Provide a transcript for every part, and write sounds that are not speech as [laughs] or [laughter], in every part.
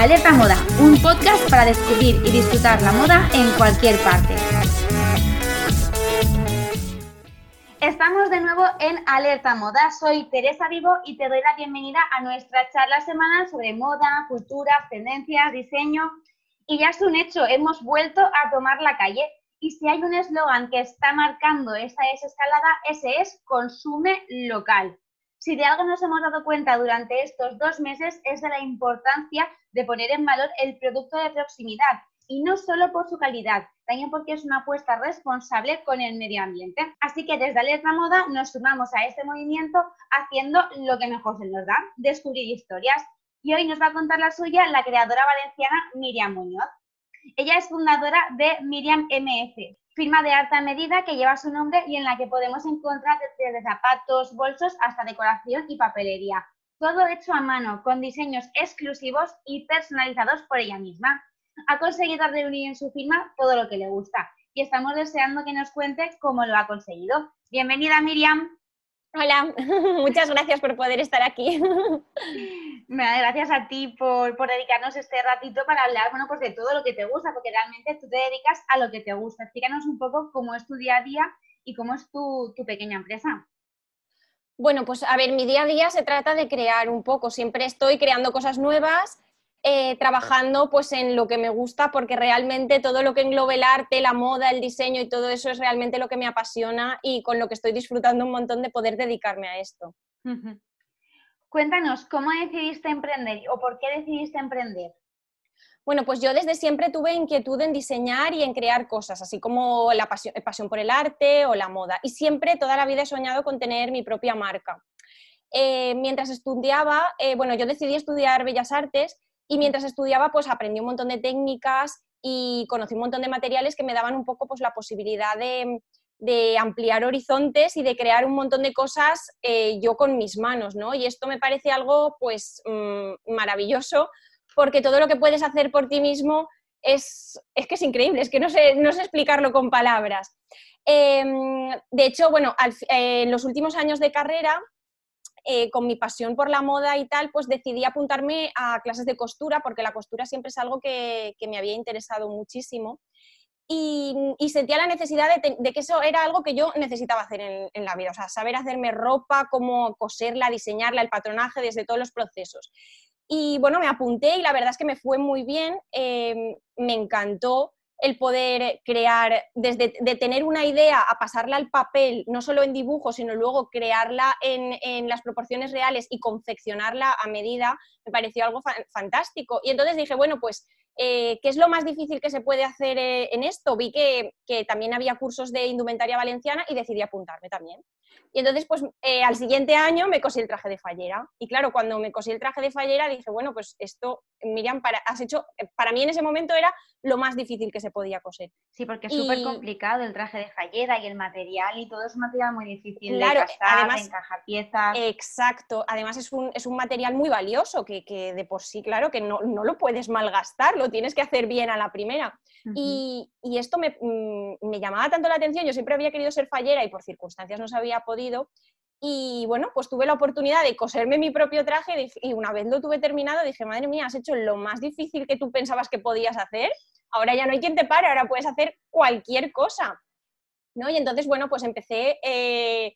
Alerta Moda, un podcast para descubrir y disfrutar la moda en cualquier parte. Estamos de nuevo en Alerta Moda. Soy Teresa Vivo y te doy la bienvenida a nuestra charla semanal sobre moda, cultura, tendencias, diseño. Y ya es un hecho, hemos vuelto a tomar la calle. Y si hay un eslogan que está marcando esta desescalada, ese es consume local. Si de algo nos hemos dado cuenta durante estos dos meses es de la importancia de poner en valor el producto de proximidad y no solo por su calidad, también porque es una apuesta responsable con el medio ambiente. Así que desde Alerta Moda nos sumamos a este movimiento haciendo lo que mejor se nos da, descubrir historias. Y hoy nos va a contar la suya la creadora valenciana Miriam Muñoz. Ella es fundadora de Miriam MF, firma de alta medida que lleva su nombre y en la que podemos encontrar desde zapatos, bolsos hasta decoración y papelería. Todo hecho a mano, con diseños exclusivos y personalizados por ella misma. Ha conseguido reunir en su firma todo lo que le gusta y estamos deseando que nos cuente cómo lo ha conseguido. Bienvenida Miriam. Hola, [laughs] muchas gracias por poder estar aquí. Gracias a ti por, dedicarnos este ratito para hablar, bueno, pues de todo lo que te gusta, porque realmente tú te dedicas a lo que te gusta. Explícanos un poco cómo es tu día a día y cómo es tu, tu pequeña empresa. Bueno, pues a ver, mi día a día se trata de crear un poco. Siempre estoy creando cosas nuevas, eh, trabajando pues en lo que me gusta, porque realmente todo lo que englobe el arte, la moda, el diseño y todo eso es realmente lo que me apasiona y con lo que estoy disfrutando un montón de poder dedicarme a esto. Cuéntanos, ¿cómo decidiste emprender o por qué decidiste emprender? Bueno, pues yo desde siempre tuve inquietud en diseñar y en crear cosas, así como la pasión, pasión por el arte o la moda. Y siempre, toda la vida he soñado con tener mi propia marca. Eh, mientras estudiaba, eh, bueno, yo decidí estudiar Bellas Artes y mientras estudiaba, pues aprendí un montón de técnicas y conocí un montón de materiales que me daban un poco pues, la posibilidad de, ampliar horizontes y de crear un montón de cosas eh, yo con mis manos, ¿no? Y esto me parece algo, pues, mm, maravilloso, porque todo lo que puedes hacer por ti mismo es, es que es increíble, es que no sé, no sé explicarlo con palabras. Em, de hecho, bueno, eh, en los últimos años de carrera eh, con mi pasión por la moda y tal, pues decidí apuntarme a clases de costura, porque la costura siempre es algo que, me había interesado muchísimo. Y, sentía la necesidad de, que eso era algo que yo necesitaba hacer en, la vida, o sea, saber hacerme ropa, cómo coserla, diseñarla, el patronaje, desde todos los procesos. Y bueno, me apunté y la verdad es que me fue muy bien, eh, me encantó el poder crear, desde de tener una idea a pasarla al papel, no solo en dibujo, sino luego crearla en, las proporciones reales y confeccionarla a medida, me pareció algo fantástico. Y entonces dije, bueno, pues, eh, ¿qué es lo más difícil que se puede hacer eh, en esto? Vi que, que también había cursos de indumentaria valenciana y decidí apuntarme también. Y entonces, pues eh, al siguiente año me cosí el traje de fallera. Y claro, cuando me cosí el traje de fallera dije, bueno, pues esto, Miriam, para, has hecho, eh, para mí en ese momento era lo más difícil que se podía coser. Sí, porque es súper complicado el traje de fallera y el material y todo es un material muy difícil claro, de además, encajar piezas. Exacto, además es un, es un material muy valioso que, que, de por sí, claro, que no, no, lo puedes malgastar, lo tienes que hacer bien a la primera. y, y, esto me, mm, me llamaba tanto la atención, yo siempre había querido ser fallera y por circunstancias no se había podido y bueno, pues tuve la oportunidad de coserme mi propio traje y una vez lo tuve terminado dije, madre mía, has hecho lo más difícil que tú pensabas que podías hacer. Ahora ya no hay quien te pare, ahora puedes hacer cualquier cosa. ¿no? Y entonces, bueno, pues empecé eh,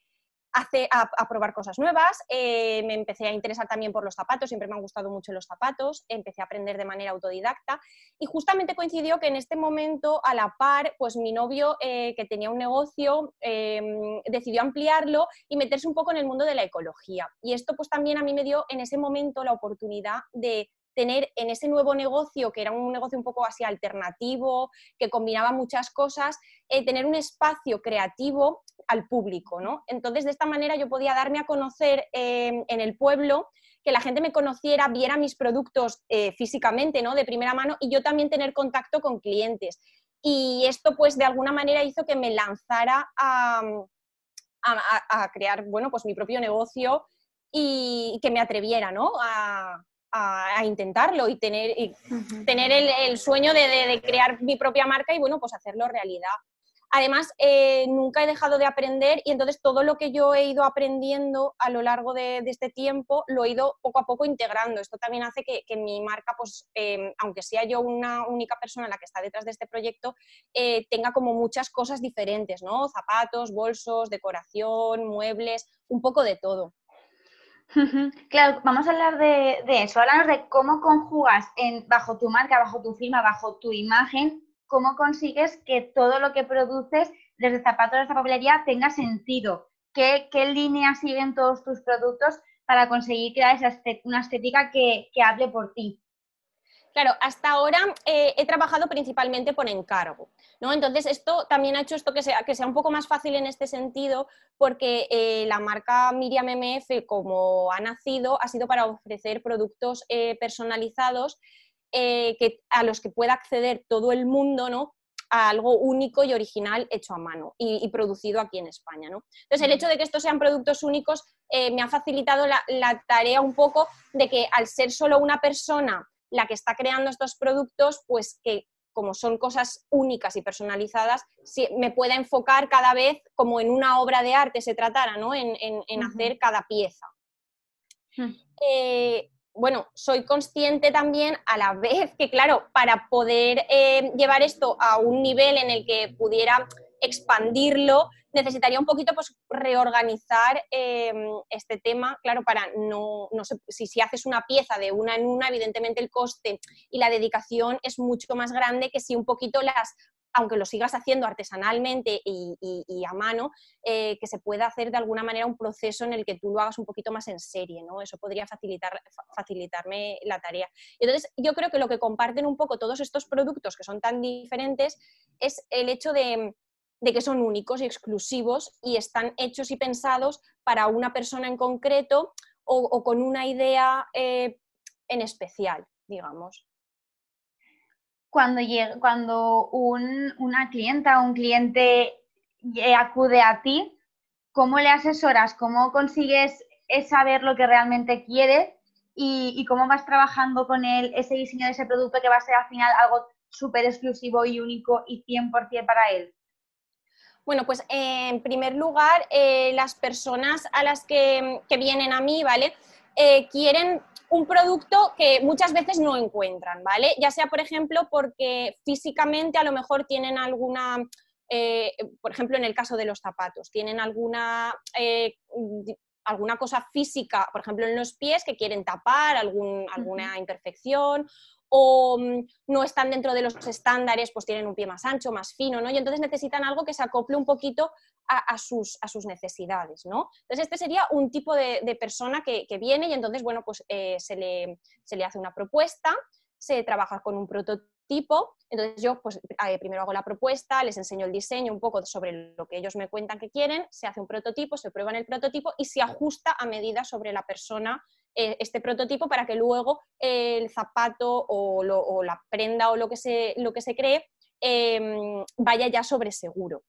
a, probar cosas nuevas, eh, me empecé a interesar también por los zapatos, siempre me han gustado mucho los zapatos, empecé a aprender de manera autodidacta y justamente coincidió que en este momento, a la par, pues mi novio, eh, que tenía un negocio, em, decidió ampliarlo y meterse un poco en el mundo de la ecología. Y esto pues también a mí me dio en ese momento la oportunidad de tener en ese nuevo negocio, que era un negocio un poco así alternativo, que combinaba muchas cosas, eh, tener un espacio creativo al público, ¿no? Entonces, de esta manera yo podía darme a conocer em, en el pueblo, que la gente me conociera, viera mis productos eh, físicamente, ¿no? De primera mano, y yo también tener contacto con clientes. Y esto, pues, de alguna manera hizo que me lanzara a, a, crear, bueno, pues mi propio negocio y que me atreviera, ¿no? A, a, intentarlo y tener, y tener el, sueño de, crear mi propia marca y bueno, pues hacerlo realidad. Además, eh, nunca he dejado de aprender y entonces todo lo que yo he ido aprendiendo a lo largo de, este tiempo lo he ido poco a poco integrando. Esto también hace que, mi marca, pues, em, aunque sea yo una única persona la que está detrás de este proyecto, eh, tenga como muchas cosas diferentes, ¿no? Zapatos, bolsos, decoración, muebles, un poco de todo. Claro, vamos a hablar de, eso. Háblanos de cómo conjugas en, bajo tu marca, bajo tu firma, bajo tu imagen, cómo consigues que todo lo que produces, desde zapatos hasta papelería, tenga sentido. ¿Qué, qué líneas siguen todos tus productos para conseguir crear esa una estética que, hable por ti? Claro, hasta ahora eh, he trabajado principalmente por encargo, ¿no? Entonces, esto también ha hecho esto que sea, que sea un poco más fácil en este sentido, porque eh, la marca Miriam MF, como ha nacido, ha sido para ofrecer productos eh, personalizados eh, que, a los que pueda acceder todo el mundo, ¿no? a algo único y original hecho a mano y, producido aquí en España. ¿no? Entonces, el hecho de que estos sean productos únicos eh, me ha facilitado la, tarea un poco de que al ser solo una persona la que está creando estos productos, pues que como son cosas únicas y personalizadas, me pueda enfocar cada vez como en una obra de arte se tratara, ¿no? en, hacer cada pieza. Eh, bueno, soy consciente también a la vez que, claro, para poder eh, llevar esto a un nivel en el que pudiera expandirlo, necesitaría un poquito pues, reorganizar em, este tema, claro, para no, no sé, si, si haces una pieza de una en una, evidentemente el coste y la dedicación es mucho más grande que si un poquito las aunque lo sigas haciendo artesanalmente y, a mano, eh, que se pueda hacer de alguna manera un proceso en el que tú lo hagas un poquito más en serie, ¿no? Eso podría facilitar, facilitarme la tarea. Entonces, yo creo que lo que comparten un poco todos estos productos que son tan diferentes es el hecho de, que son únicos y exclusivos y están hechos y pensados para una persona en concreto o, con una idea eh, en especial, digamos cuando, llega, cuando una clienta o un cliente acude a ti, ¿cómo le asesoras? ¿Cómo consigues saber lo que realmente quiere y, cómo vas trabajando con él ese diseño de ese producto que va a ser al final algo súper exclusivo y único y 100% para él? Bueno, pues en primer lugar, eh, las personas a las que, vienen a mí, ¿vale? Eh, quieren un producto que muchas veces no encuentran, ¿vale? Ya sea, por ejemplo, porque físicamente a lo mejor tienen alguna, eh, por ejemplo, en el caso de los zapatos, tienen alguna, eh, alguna cosa física, por ejemplo, en los pies que quieren tapar, alguna imperfección o mm, no están dentro de los estándares, pues tienen un pie más ancho, más fino, ¿no? Y entonces necesitan algo que se acople un poquito a, sus, a sus, necesidades, ¿no? Entonces este sería un tipo de, persona que, viene y entonces, bueno, pues eh, se, le, se, le, hace una propuesta, se trabaja con un prototipo, entonces yo pues eh, primero hago la propuesta, les enseño el diseño un poco sobre lo que ellos me cuentan que quieren, se hace un prototipo, se prueba en el prototipo y se ajusta a medida sobre la persona eh, este prototipo para que luego el zapato o, la prenda o lo que se, lo que se cree em, vaya ya sobre seguro.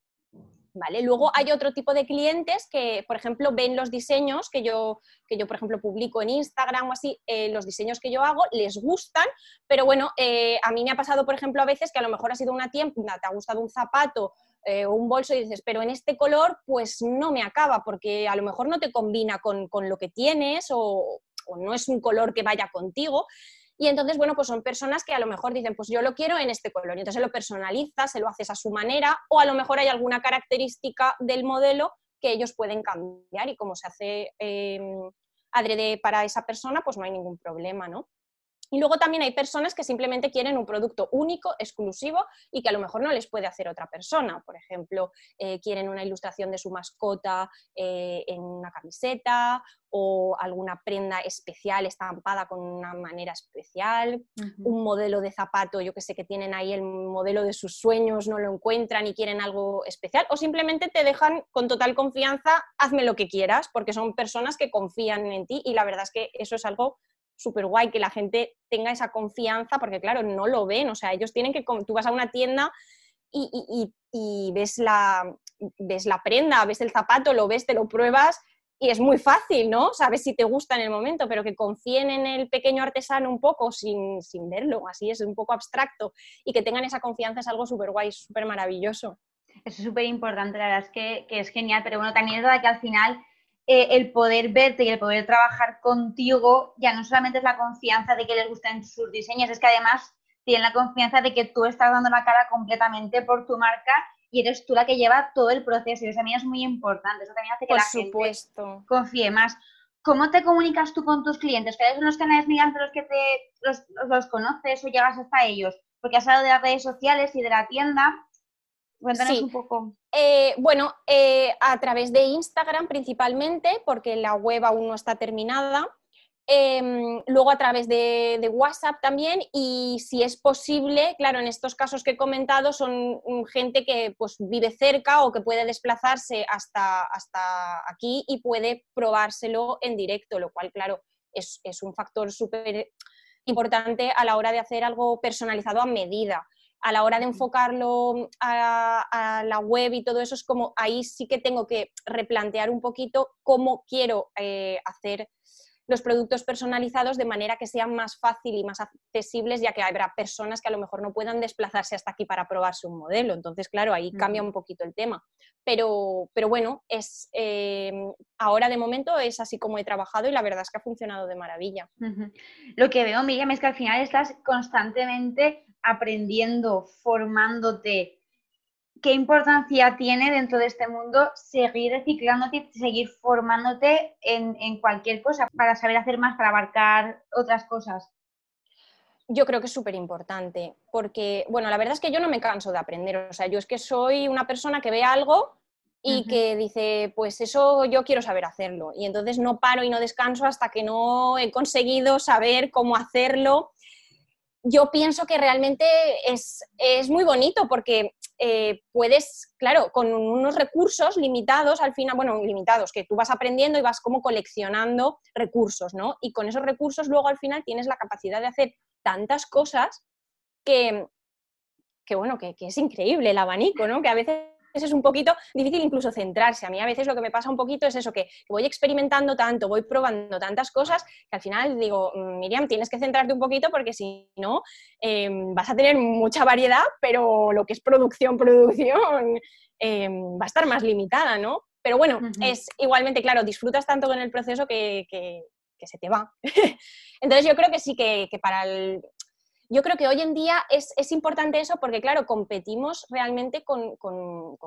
¿Vale? Luego hay otro tipo de clientes que, por ejemplo, ven los diseños que yo, que yo por ejemplo, publico en Instagram o así, eh, los diseños que yo hago, les gustan, pero bueno, eh, a mí me ha pasado, por ejemplo, a veces que a lo mejor ha sido una tienda, te ha gustado un zapato o un bolso y dices, pero en este color, pues no me acaba, porque a lo mejor no te combina con, con lo que tienes o no es un color que vaya contigo. Y entonces, bueno, pues son personas que a lo mejor dicen, pues yo lo quiero en este color. Y entonces lo personalizas, se lo haces a su manera, o a lo mejor hay alguna característica del modelo que ellos pueden cambiar y como se hace eh, adrede para esa persona, pues no hay ningún problema, ¿no? Y luego también hay personas que simplemente quieren un producto único, exclusivo y que a lo mejor no les puede hacer otra persona. Por ejemplo, eh, quieren una ilustración de su mascota eh, en una camiseta o alguna prenda especial estampada con una manera especial, un modelo de zapato, yo que sé, que tienen ahí el modelo de sus sueños, no lo encuentran y quieren algo especial, o simplemente te dejan con total confianza, hazme lo que quieras, porque son personas que confían en ti y la verdad es que eso es algo súper guay que la gente tenga esa confianza, porque claro, no lo ven, o sea, ellos tienen que, tú vas a una tienda y, ves, la, ves la prenda, ves el zapato, lo ves, te lo pruebas y es muy fácil, ¿no? Sabes si te gusta en el momento, pero que confíen en el pequeño artesano un poco sin, sin verlo, así es un poco abstracto, y que tengan esa confianza es algo súper guay, súper maravilloso. Es súper importante, la verdad es que, es genial, pero bueno, también es verdad que al final eh, el poder verte y el poder trabajar contigo ya no solamente es la confianza de que les gusten sus diseños, es que además tienen la confianza de que tú estás dando la cara completamente por tu marca y eres tú la que lleva todo el proceso. Y eso también es muy importante. Eso también hace que la gente confíe más. ¿Cómo te comunicas tú con tus clientes? ¿Cuáles son los canales mediante los que te los, los conoces o llegas hasta ellos? Porque has hablado de las redes sociales y de la tienda, Cuéntanos un poco. Eh, bueno, eh, a través de Instagram principalmente, porque la web aún no está terminada. Em, luego a través de, WhatsApp también y si es posible, claro, en estos casos que he comentado son gente que pues, vive cerca o que puede desplazarse hasta, hasta aquí y puede probárselo en directo, lo cual, claro, es, es un factor súper importante a la hora de hacer algo personalizado a medida a la hora de enfocarlo a, la web y todo eso, es como ahí sí que tengo que replantear un poquito cómo quiero eh, hacer los productos personalizados de manera que sean más fácil y más accesibles, ya que habrá personas que a lo mejor no puedan desplazarse hasta aquí para probarse un modelo. Entonces, claro, ahí cambia un poquito el tema. Pero, pero bueno, es, eh, ahora de momento es así como he trabajado y la verdad es que ha funcionado de maravilla. Lo que veo, Miriam, es que al final estás constantemente aprendiendo, formándote, ¿qué importancia tiene dentro de este mundo seguir reciclándote, seguir formándote en, cualquier cosa para saber hacer más, para abarcar otras cosas? Yo creo que es súper importante, porque, bueno, la verdad es que yo no me canso de aprender, o sea, yo es que soy una persona que ve algo y que dice, pues eso yo quiero saber hacerlo, y entonces no paro y no descanso hasta que no he conseguido saber cómo hacerlo yo pienso que realmente es, muy bonito porque eh, puedes, claro, con unos recursos limitados, al final, bueno, limitados, que tú vas aprendiendo y vas como coleccionando recursos, ¿no? Y con esos recursos luego al final tienes la capacidad de hacer tantas cosas que, que bueno, que, que es increíble el abanico, ¿no? Que a veces es un poquito difícil incluso centrarse. A mí a veces lo que me pasa un poquito es eso, que voy experimentando tanto, voy probando tantas cosas, que al final digo, mm, Miriam, tienes que centrarte un poquito porque si no, em, vas a tener mucha variedad, pero lo que es producción, [laughs] producción, em, va a estar más limitada, ¿no? Pero bueno, es igualmente, claro, disfrutas tanto con el proceso que, se te va. [laughs] Entonces yo creo que sí que, que para el, yo creo que hoy en día es, importante eso porque, claro, competimos realmente con,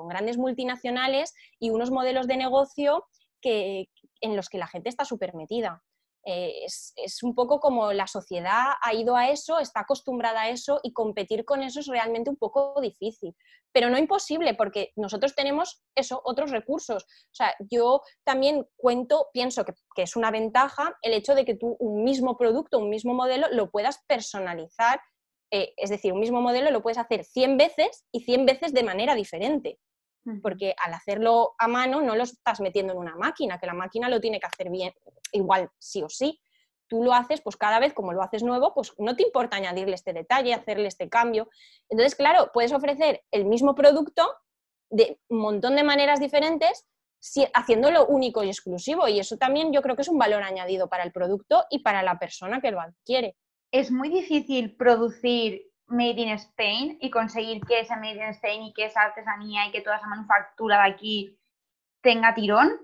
grandes multinacionales y unos modelos de negocio que, en los que la gente está súper metida. Eh, es, un poco como la sociedad ha ido a eso, está acostumbrada a eso y competir con eso es realmente un poco difícil, pero no imposible porque nosotros tenemos eso, otros recursos. O sea, yo también cuento, pienso que, que es una ventaja el hecho de que tú un mismo producto, un mismo modelo lo puedas personalizar, eh, es decir, un mismo modelo lo puedes hacer 100 veces y 100 veces de manera diferente porque al hacerlo a mano no lo estás metiendo en una máquina, que la máquina lo tiene que hacer bien, igual sí o sí. Tú lo haces, pues cada vez como lo haces nuevo, pues no te importa añadirle este detalle, hacerle este cambio. Entonces, claro, puedes ofrecer el mismo producto de un montón de maneras diferentes, haciéndolo único y exclusivo. Y eso también yo creo que es un valor añadido para el producto y para la persona que lo adquiere. Es muy difícil producir Made in Spain y conseguir que esa Made in Spain y que esa artesanía y que toda esa manufactura de aquí tenga tirón.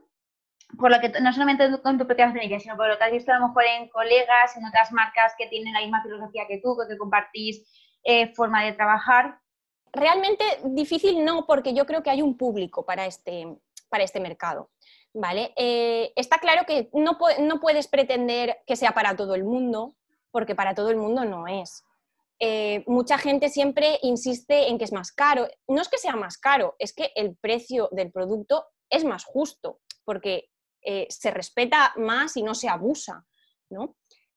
Por lo que no solamente con tu propia experiencia, sino por lo que has visto a lo mejor en colegas, en otras marcas que tienen la misma filosofía que tú, que compartís eh, forma de trabajar. Realmente difícil no, porque yo creo que hay un público para este, para este mercado. ¿vale? Eh, está claro que no, no puedes pretender que sea para todo el mundo, porque para todo el mundo no es. Eh, mucha gente siempre insiste en que es más caro. No es que sea más caro, es que el precio del producto es más justo, porque eh, se respeta más y no se abusa.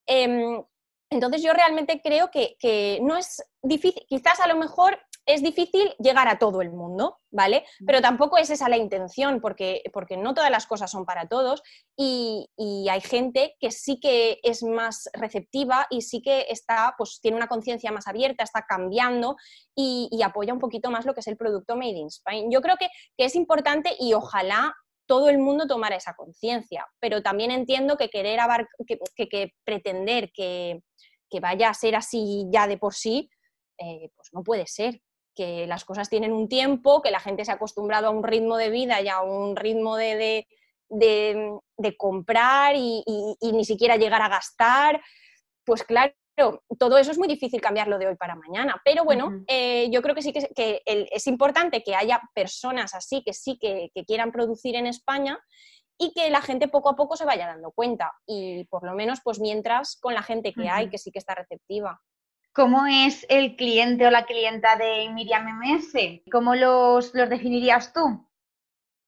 Em, entonces yo realmente creo que, no es difícil, quizás a lo mejor es difícil llegar a todo el mundo, ¿vale? Pero tampoco es esa la intención, porque, porque no todas las cosas son para todos y, hay gente que sí que es más receptiva y sí que está, pues tiene una conciencia más abierta, está cambiando y, apoya un poquito más lo que es el producto Made in Spain. Yo creo que, es importante y ojalá todo el mundo tomara esa conciencia, pero también entiendo que querer que, pretender que, vaya a ser así ya de por sí, eh, pues no puede ser que las cosas tienen un tiempo, que la gente se ha acostumbrado a un ritmo de vida y a un ritmo de, de, comprar y, ni siquiera llegar a gastar, pues claro, todo eso es muy difícil cambiarlo de hoy para mañana. Pero bueno, eh, yo creo que sí que, es importante que haya personas así que sí que, quieran producir en España y que la gente poco a poco se vaya dando cuenta. Y por lo menos, pues mientras con la gente que hay, que sí que está receptiva. ¿Cómo es el cliente o la clienta de Miriam MS? ¿Cómo los, los definirías tú?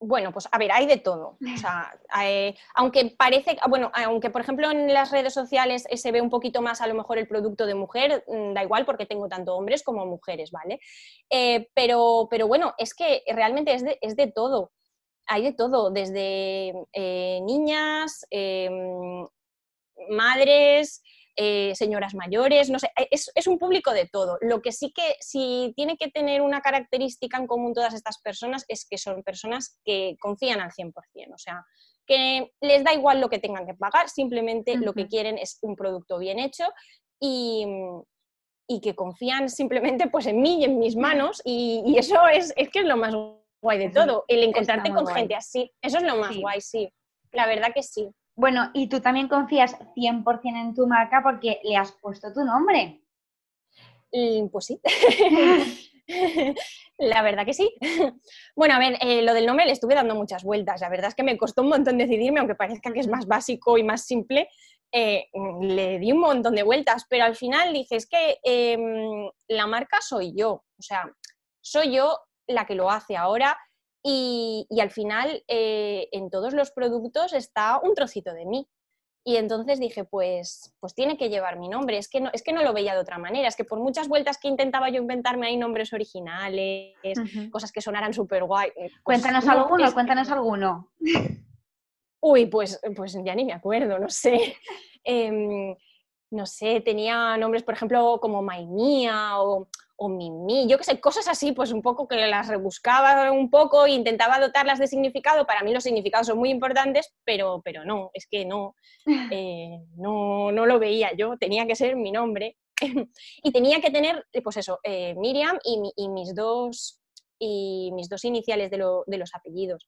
Bueno, pues a ver, hay de todo. O [laughs] sea, eh, aunque parece, bueno, aunque por ejemplo en las redes sociales se ve un poquito más a lo mejor el producto de mujer, mm, da igual porque tengo tanto hombres como mujeres, ¿vale? Eh, pero, pero bueno, es que realmente es de, es de todo. Hay de todo, desde eh, niñas, madres, eh, señoras mayores, no sé, eh, es, un público de todo. Lo que sí que si tiene que tener una característica en común todas estas personas es que son personas que confían al 100%, o sea, que les da igual lo que tengan que pagar, simplemente lo que quieren es un producto bien hecho y, que confían simplemente pues en mí y en mis manos y, eso es, es que es lo más guay de todo, el encontrarte con gente así, eso es lo más guay, sí, la verdad que sí. Bueno, y tú también confías 100% en tu marca porque le has puesto tu nombre. pues sí. [laughs] [laughs] la verdad que sí. Bueno, a ver, eh, lo del nombre le estuve dando muchas vueltas. La verdad es que me costó un montón decidirme, aunque parezca que es más básico y más simple. Eh, le di un montón de vueltas, pero al final dije, es que em, la marca soy yo. O sea, soy yo la que lo hace ahora y, al final eh, en todos los productos está un trocito de mí. Y entonces dije, pues, pues tiene que llevar mi nombre. Es que, no, es que no lo veía de otra manera. Es que por muchas vueltas que intentaba yo inventarme ahí nombres originales, cosas que sonaran súper guay. Eh, cuéntanos alguno, cuéntanos alguno. Uy, pues, pues ya ni me acuerdo, no sé. [laughs] Em, no sé, tenía nombres, por ejemplo, como Maimía o, o Mimi, yo qué sé, cosas así, pues un poco que las rebuscaba un poco e intentaba dotarlas de significado. Para mí los significados son muy importantes, pero, pero no, es que no, [laughs] eh, no, no lo veía yo, tenía que ser mi nombre. [laughs] y tenía que tener, pues eso, eh, Miriam y, mis dos, y mis dos iniciales de los apellidos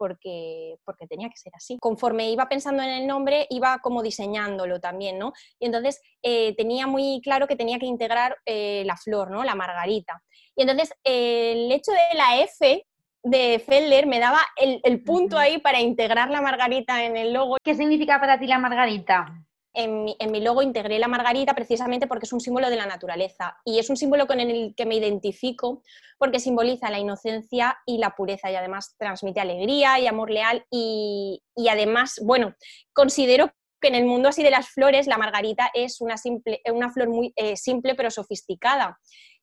porque, porque tenía que ser así. Conforme iba pensando en el nombre, iba como diseñándolo también, ¿no? Y entonces eh, tenía muy claro que tenía que integrar eh, la flor, ¿no? La margarita. Y entonces el hecho de la F de Felder me daba el, el punto ahí para integrar la margarita en el logo. ¿Qué significa para ti la margarita? En mi, logo integré la margarita precisamente porque es un símbolo de la naturaleza. Y es un símbolo con el que me identifico porque simboliza la inocencia y la pureza y además transmite alegría y amor leal. Y, además, bueno, considero que en el mundo así de las flores la margarita es una, simple, una flor muy eh, simple pero sofisticada.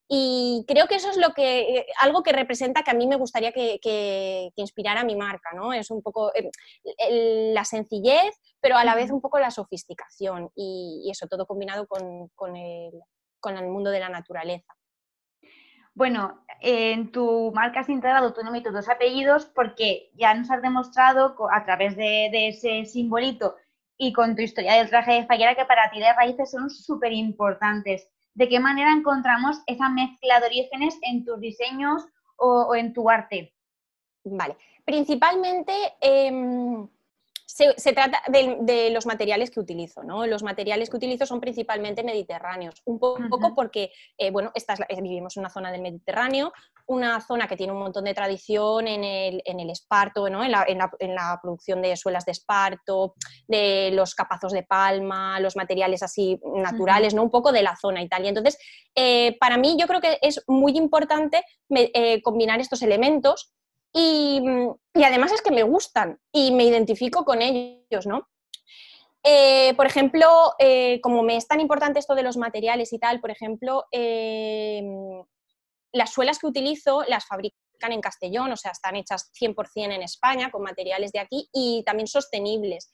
Y creo que eso es lo que, eh, algo que representa que a mí me gustaría que, inspirara mi marca, ¿no? Es un poco eh, la sencillez, pero a la vez un poco la sofisticación y, eso todo combinado con, el, mundo de la naturaleza. Bueno, en tu marca has integrado tu nombre y tus dos apellidos porque ya nos has demostrado a través de, de ese simbolito y con tu historia del traje de fallera que para ti de raíces son súper importantes de qué manera encontramos esa mezcla de orígenes en tus diseños o, en tu arte. Vale, principalmente em, se, trata de, los materiales que utilizo, ¿no? Los materiales que utilizo son principalmente mediterráneos, un poco, porque, eh, bueno, vivimos en una zona del Mediterráneo, una zona que tiene un montón de tradición en el, esparto, ¿no? en, la, producción de suelas de esparto, de los capazos de palma, los materiales así naturales, ¿no? Un poco de la zona Italia. Entonces, eh, para mí yo creo que es muy importante eh, combinar estos elementos y, además es que me gustan y me identifico con ellos, ¿no? Eh, por ejemplo, eh, como me es tan importante esto de los materiales y tal, por ejemplo, eh, las suelas que utilizo las fabrican en Castellón, o sea, están hechas 100% en España con materiales de aquí y también sostenibles.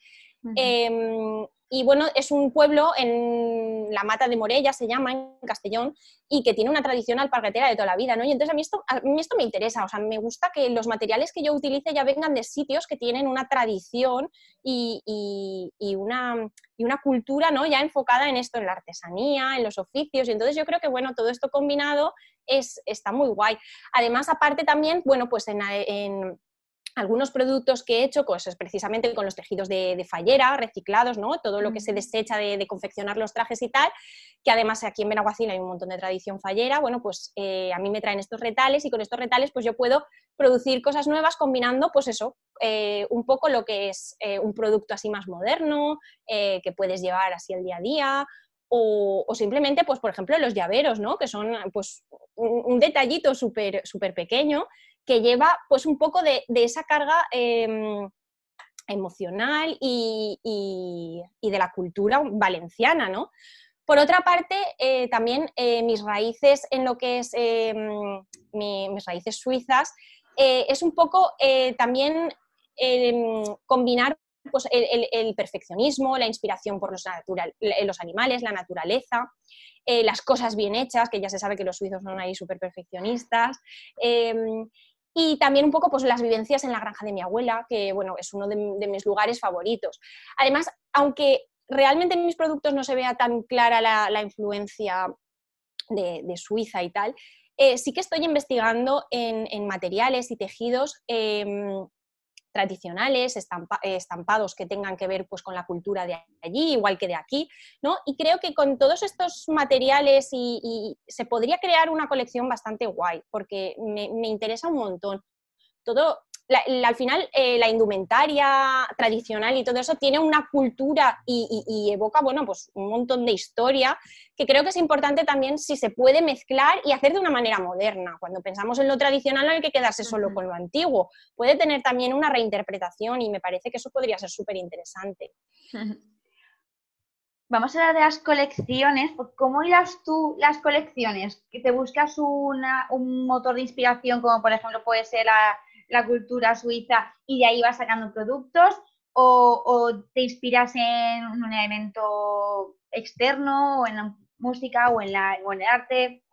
Y bueno, es un pueblo en la Mata de Morella, se llama, en Castellón, y que tiene una tradición alpargatera de toda la vida, ¿no? Y entonces a mí, esto, a mí esto me interesa, o sea, me gusta que los materiales que yo utilice ya vengan de sitios que tienen una tradición y, y, una, y una cultura, ¿no? Ya enfocada en esto, en la artesanía, en los oficios, y entonces yo creo que, bueno, todo esto combinado es, está muy guay. Además, aparte también, bueno, pues en algunos productos que he hecho, pues precisamente con los tejidos de, fallera, reciclados, ¿no? Todo lo que se desecha de, confeccionar los trajes y tal, que además aquí en Benaguacil hay un montón de tradición fallera, bueno, pues eh, a mí me traen estos retales y con estos retales pues yo puedo producir cosas nuevas combinando, pues eso, eh, un poco lo que es eh, un producto así más moderno, que puedes llevar así el día a día, o, simplemente, pues por ejemplo, los llaveros, ¿no? Que son pues un, detallito súper súper pequeño que lleva pues un poco de, esa carga em, emocional y, de la cultura valenciana, ¿no? Por otra parte, eh, también eh, mis raíces en lo que es em, mis raíces suizas eh, es un poco también em, combinar pues, el, perfeccionismo, la inspiración por los, los animales, la naturaleza, las cosas bien hechas, que ya se sabe que los suizos son ahí súper perfeccionistas, y también un poco pues, las vivencias en la granja de mi abuela, que bueno, es uno de, mis lugares favoritos. Además, aunque realmente en mis productos no se vea tan clara la, influencia de, Suiza y tal, eh, sí que estoy investigando en, materiales y tejidos em, tradicionales, estampados que tengan que ver pues, con la cultura de allí, igual que de aquí, ¿no? Y creo que con todos estos materiales y, se podría crear una colección bastante guay, porque me, me interesa un montón. Todo, al final eh, la indumentaria tradicional y todo eso tiene una cultura y, evoca, bueno, pues un montón de historia que creo que es importante también si se puede mezclar y hacer de una manera moderna. Cuando pensamos en lo tradicional no hay que quedarse solo con lo antiguo, puede tener también una reinterpretación y me parece que eso podría ser súper interesante. Vamos a hablar de las colecciones. ¿Cómo irás tú las colecciones? ¿Que te buscas un motor de inspiración como por ejemplo puede ser la la cultura suiza y de ahí vas sacando productos o, te inspiras en un elemento externo o en la música o en, la, o en el arte?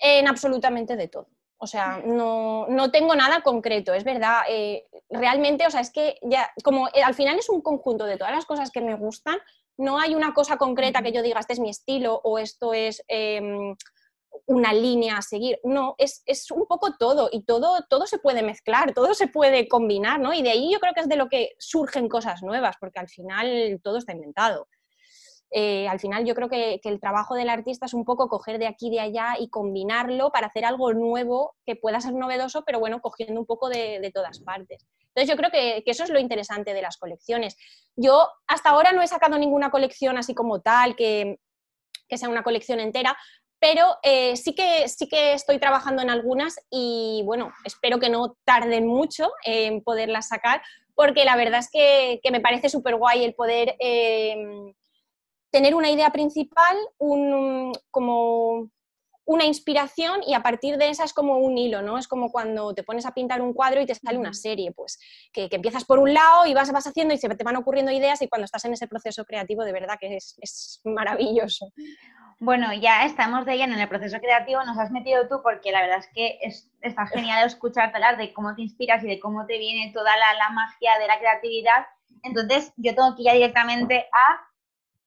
En absolutamente de todo. O sea, no, tengo nada concreto, es verdad. Eh, realmente, o sea, es que ya, como eh, al final es un conjunto de todas las cosas que me gustan, no hay una cosa concreta que yo diga, este es mi estilo o esto es em, una línea a seguir. No, es, un poco todo y todo, todo se puede mezclar, todo se puede combinar, ¿no? Y de ahí yo creo que es de lo que surgen cosas nuevas, porque al final todo está inventado. Eh, al final yo creo que, el trabajo del artista es un poco coger de aquí y de allá y combinarlo para hacer algo nuevo que pueda ser novedoso, pero bueno, cogiendo un poco de, todas partes. Entonces yo creo que, eso es lo interesante de las colecciones. Yo hasta ahora no he sacado ninguna colección así como tal, que, que sea una colección entera, pero eh, sí, que, sí que estoy trabajando en algunas y bueno, espero que no tarden mucho en poderlas sacar, porque la verdad es que, me parece súper guay el poder em, tener una idea principal, un, como una inspiración y a partir de esa es como un hilo, ¿no? Es como cuando te pones a pintar un cuadro y te sale una serie, pues que, empiezas por un lado y vas, vas haciendo y se te van ocurriendo ideas y cuando estás en ese proceso creativo de verdad que es, es maravilloso. Bueno, ya estamos de lleno en el proceso creativo, nos has metido tú porque la verdad es que está genial escucharte hablar de cómo te inspiras y de cómo te viene toda la, magia de la creatividad. Entonces, yo tengo que ir ya directamente a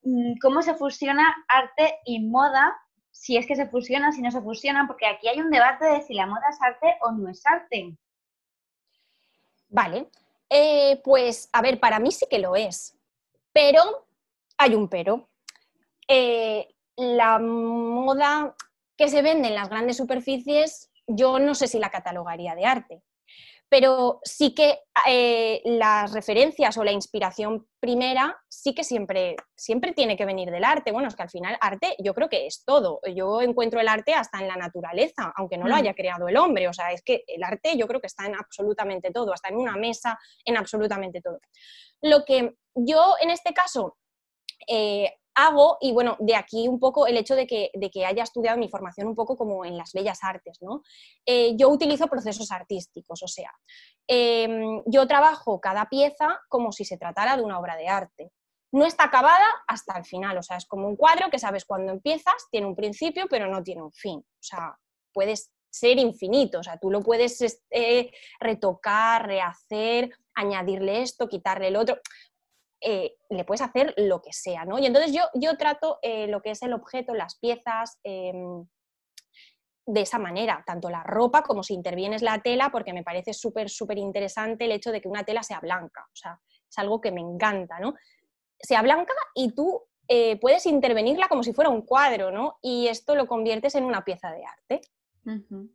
mm, cómo se fusiona arte y moda, si es que se fusiona, si no se fusiona, porque aquí hay un debate de si la moda es arte o no es arte. Vale, eh, pues a ver, para mí sí que lo es, pero hay un pero. Eh, la moda que se vende en las grandes superficies, yo no sé si la catalogaría de arte, pero sí que eh, las referencias o la inspiración primera sí que siempre, siempre tiene que venir del arte. Bueno, es que al final arte yo creo que es todo. Yo encuentro el arte hasta en la naturaleza, aunque no lo mm. haya creado el hombre. O sea, es que el arte yo creo que está en absolutamente todo, hasta en una mesa, en absolutamente todo. Lo que yo en este caso eh, hago, y bueno, de aquí un poco el hecho de que, de que haya estudiado mi formación un poco como en las bellas artes, ¿no? Eh, yo utilizo procesos artísticos, o sea, em, yo trabajo cada pieza como si se tratara de una obra de arte. No está acabada hasta el final, o sea, es como un cuadro que sabes cuando empiezas, tiene un principio, pero no tiene un fin. O sea, puedes ser infinito, o sea, tú lo puedes este, retocar, rehacer, añadirle esto, quitarle el otro. Eh, le puedes hacer lo que sea, ¿no? Y entonces yo, yo trato eh, lo que es el objeto, las piezas, em, de esa manera, tanto la ropa como si intervienes la tela, porque me parece súper, súper interesante el hecho de que una tela sea blanca, o sea, es algo que me encanta, ¿no? Sea blanca y tú eh, puedes intervenirla como si fuera un cuadro, ¿no? Y esto lo conviertes en una pieza de arte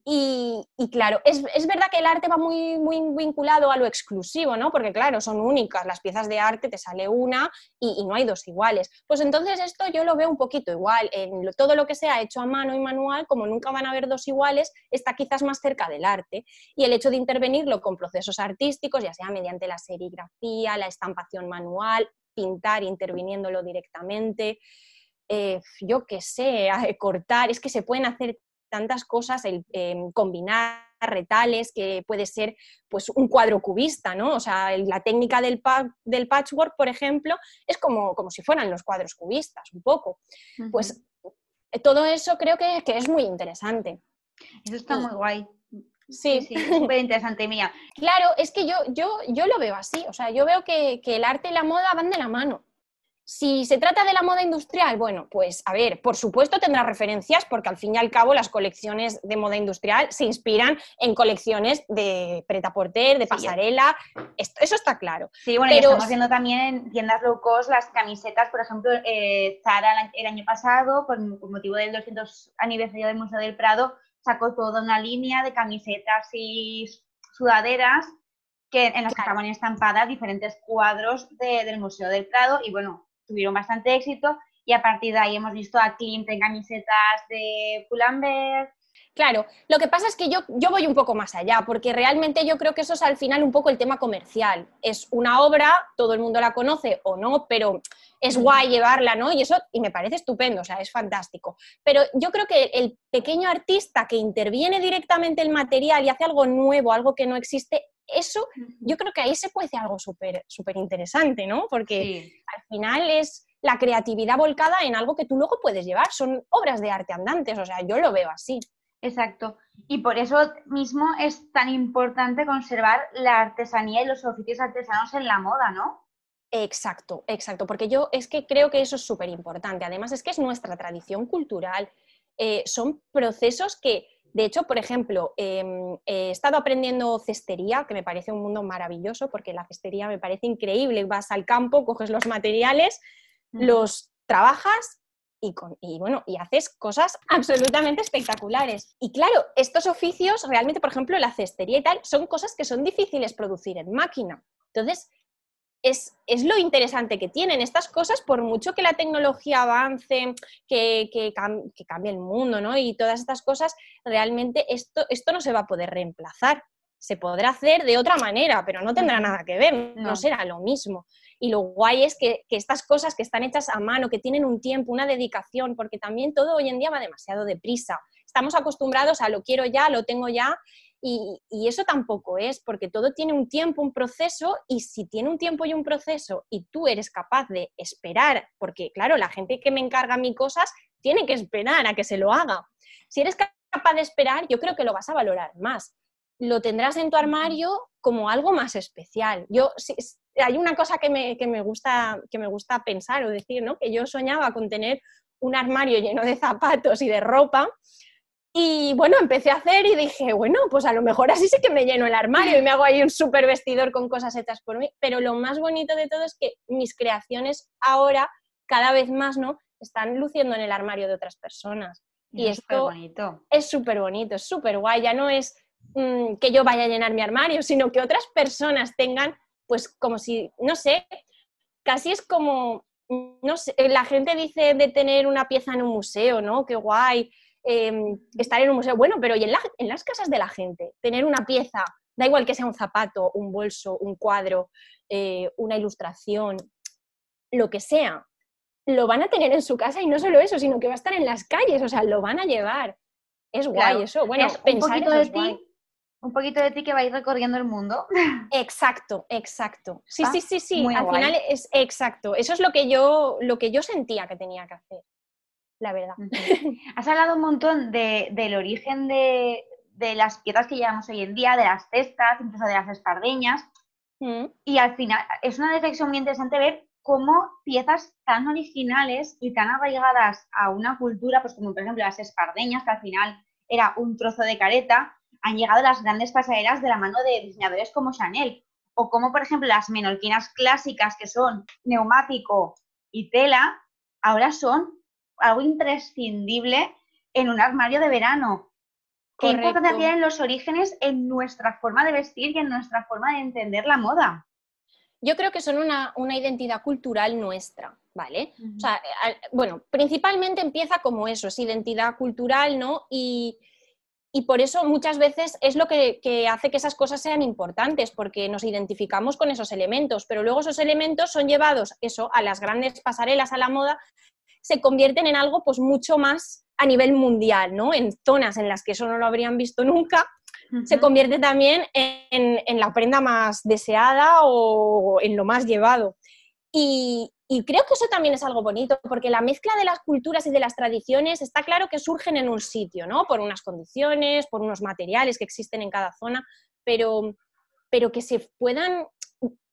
y, claro, es, verdad que el arte va muy, muy vinculado a lo exclusivo, ¿no? Porque claro, son únicas, las piezas de arte te sale una y, no hay dos iguales. Pues entonces esto yo lo veo un poquito igual. Todo lo que sea hecho a mano y manual, como nunca van a haber dos iguales, está quizás más cerca del arte. Y el hecho de intervenirlo con procesos artísticos, ya sea mediante la serigrafía, la estampación manual, pintar interviniéndolo directamente, eh, yo qué sé, [laughs] cortar, es que se pueden hacer tantas cosas, el em, combinar retales, que puede ser pues un cuadro cubista, ¿no? O sea, la técnica del, del patchwork, por ejemplo, es como, como, si fueran los cuadros cubistas, un poco. Pues eh, todo eso creo que, es muy interesante. Eso está muy guay. Sí, sí, súper interesante, mía. [laughs] Claro, es que yo, yo, yo lo veo así, o sea, yo veo que, que el arte y la moda van de la mano. Si se trata de la moda industrial, bueno, pues a ver, por supuesto tendrá referencias porque al fin y al cabo las colecciones de moda industrial se inspiran en colecciones de preta porter, de pasarela, eso está claro. Sí, bueno, Pero... estamos viendo también en tiendas low cost las camisetas, por ejemplo, eh, Zara el año pasado, con, motivo del 200 aniversario del Museo del Prado, sacó toda una línea de camisetas y sudaderas que, en las que estaban estampadas diferentes cuadros del Museo del Prado y bueno, tuvieron bastante éxito y a partir de ahí hemos visto a Klimt en camisetas de Pull&Bear. Claro, lo que pasa es que yo, yo voy un poco más allá, porque realmente yo creo que eso es al final un poco el tema comercial. Es una obra, todo el mundo la conoce o no, pero es guay llevarla, ¿no? Y eso, y me parece estupendo, o sea, es fantástico. Pero yo creo que el pequeño artista que interviene directamente el material y hace algo nuevo, algo que no existe, eso yo creo que ahí se puede hacer algo súper súper interesante, ¿no? Porque al final es la creatividad volcada en algo que tú luego puedes llevar, son obras de arte andantes, o sea, yo lo veo así. Exacto. Y por eso mismo es tan importante conservar la artesanía y los oficios artesanos en la moda, ¿no? Exacto, exacto, porque yo es que creo que eso es súper importante. Además, es que es nuestra tradición cultural. Eh, son procesos que de hecho, por ejemplo, em, he estado aprendiendo cestería, que me parece un mundo maravilloso, porque la cestería me parece increíble. Vas al campo, coges los materiales, los trabajas y, bueno, y haces cosas [laughs] absolutamente espectaculares. Y claro, estos oficios, realmente, por ejemplo, la cestería y tal, son cosas que son difíciles producir en máquina. Entonces, es, lo interesante que tienen estas cosas, por mucho que la tecnología avance, que, que, cambie el mundo, ¿no? Y todas estas cosas, realmente esto, esto no se va a poder reemplazar. Se podrá hacer de otra manera, pero no tendrá nada que ver, no, será lo mismo. Y lo guay es que, que, estas cosas que están hechas a mano, que tienen un tiempo, una dedicación, porque también todo hoy en día va demasiado deprisa. Estamos acostumbrados a lo quiero ya, lo tengo ya, y, eso tampoco es, porque todo tiene un tiempo, un proceso, y si tiene un tiempo y un proceso y tú eres capaz de esperar, porque claro, la gente que me encarga mí cosas tiene que esperar a que se lo haga. Si eres capaz de esperar, yo creo que lo vas a valorar más. Lo tendrás en tu armario como algo más especial. Yo, hay una cosa que me, que me, gusta, que me gusta pensar o decir, ¿no? que yo soñaba con tener un armario lleno de zapatos y de ropa, y bueno, empecé a hacer y dije, bueno, pues a lo mejor así sí que me lleno el armario y me hago ahí un súper vestidor con cosas hechas por mí. Pero lo más bonito de todo es que mis creaciones ahora, cada vez más, ¿no? Están luciendo en el armario de otras personas. Y, esto bonito. es súper bonito, es súper guay. Ya no es mm, que yo vaya a llenar mi armario, sino que otras personas tengan, pues como si, no sé, casi es como, no sé, la gente dice de tener una pieza en un museo, ¿no? Qué guay Em, estar en un museo. Bueno, pero y en, las casas de la gente, tener una pieza, da igual que sea un zapato, un bolso, un cuadro, eh, una ilustración, lo que sea, lo van a tener en su casa y no solo eso, sino que va a estar en las calles, o sea, lo van a llevar. Es guay eso. Bueno, un poquito de ti, un poquito de ti que va a ir recorriendo el mundo. [laughs] Exacto, exacto. Sí, sí, sí, sí. Al final es exacto. Eso es lo que yo, lo que yo sentía que tenía que hacer, la verdad. [laughs] Has hablado un montón del origen de, las piezas que llevamos hoy en día, de las cestas, incluso de las espardeñas. Mm. Y al final es una reflexión muy interesante ver cómo piezas tan originales y tan arraigadas a una cultura, pues como por ejemplo las espardeñas, que al final era un trozo de careta, han llegado las grandes pasarelas de la mano de diseñadores como Chanel, o como por ejemplo las menorquinas clásicas que son neumático y tela, ahora son algo imprescindible en un armario de verano. ¿Qué importancia tienen los orígenes en nuestra forma de vestir y en nuestra forma de entender la moda? yo creo que son una, identidad cultural nuestra, ¿vale? O sea, bueno, principalmente empieza como eso, es identidad cultural, ¿no? Y, por eso muchas veces es lo que, hace que esas cosas sean importantes, porque nos identificamos con esos elementos, pero luego esos elementos son llevados, eso, a las grandes pasarelas, a la moda, se convierten en algo pues mucho más a nivel mundial, ¿no? En zonas en las que eso no lo habrían visto nunca se convierte también en, la prenda más deseada o en lo más llevado. Y, creo que eso también es algo bonito, porque la mezcla de las culturas y de las tradiciones está claro que surgen en un sitio, ¿no? Por unas condiciones, por unos materiales que existen en cada zona, pero, pero que se puedan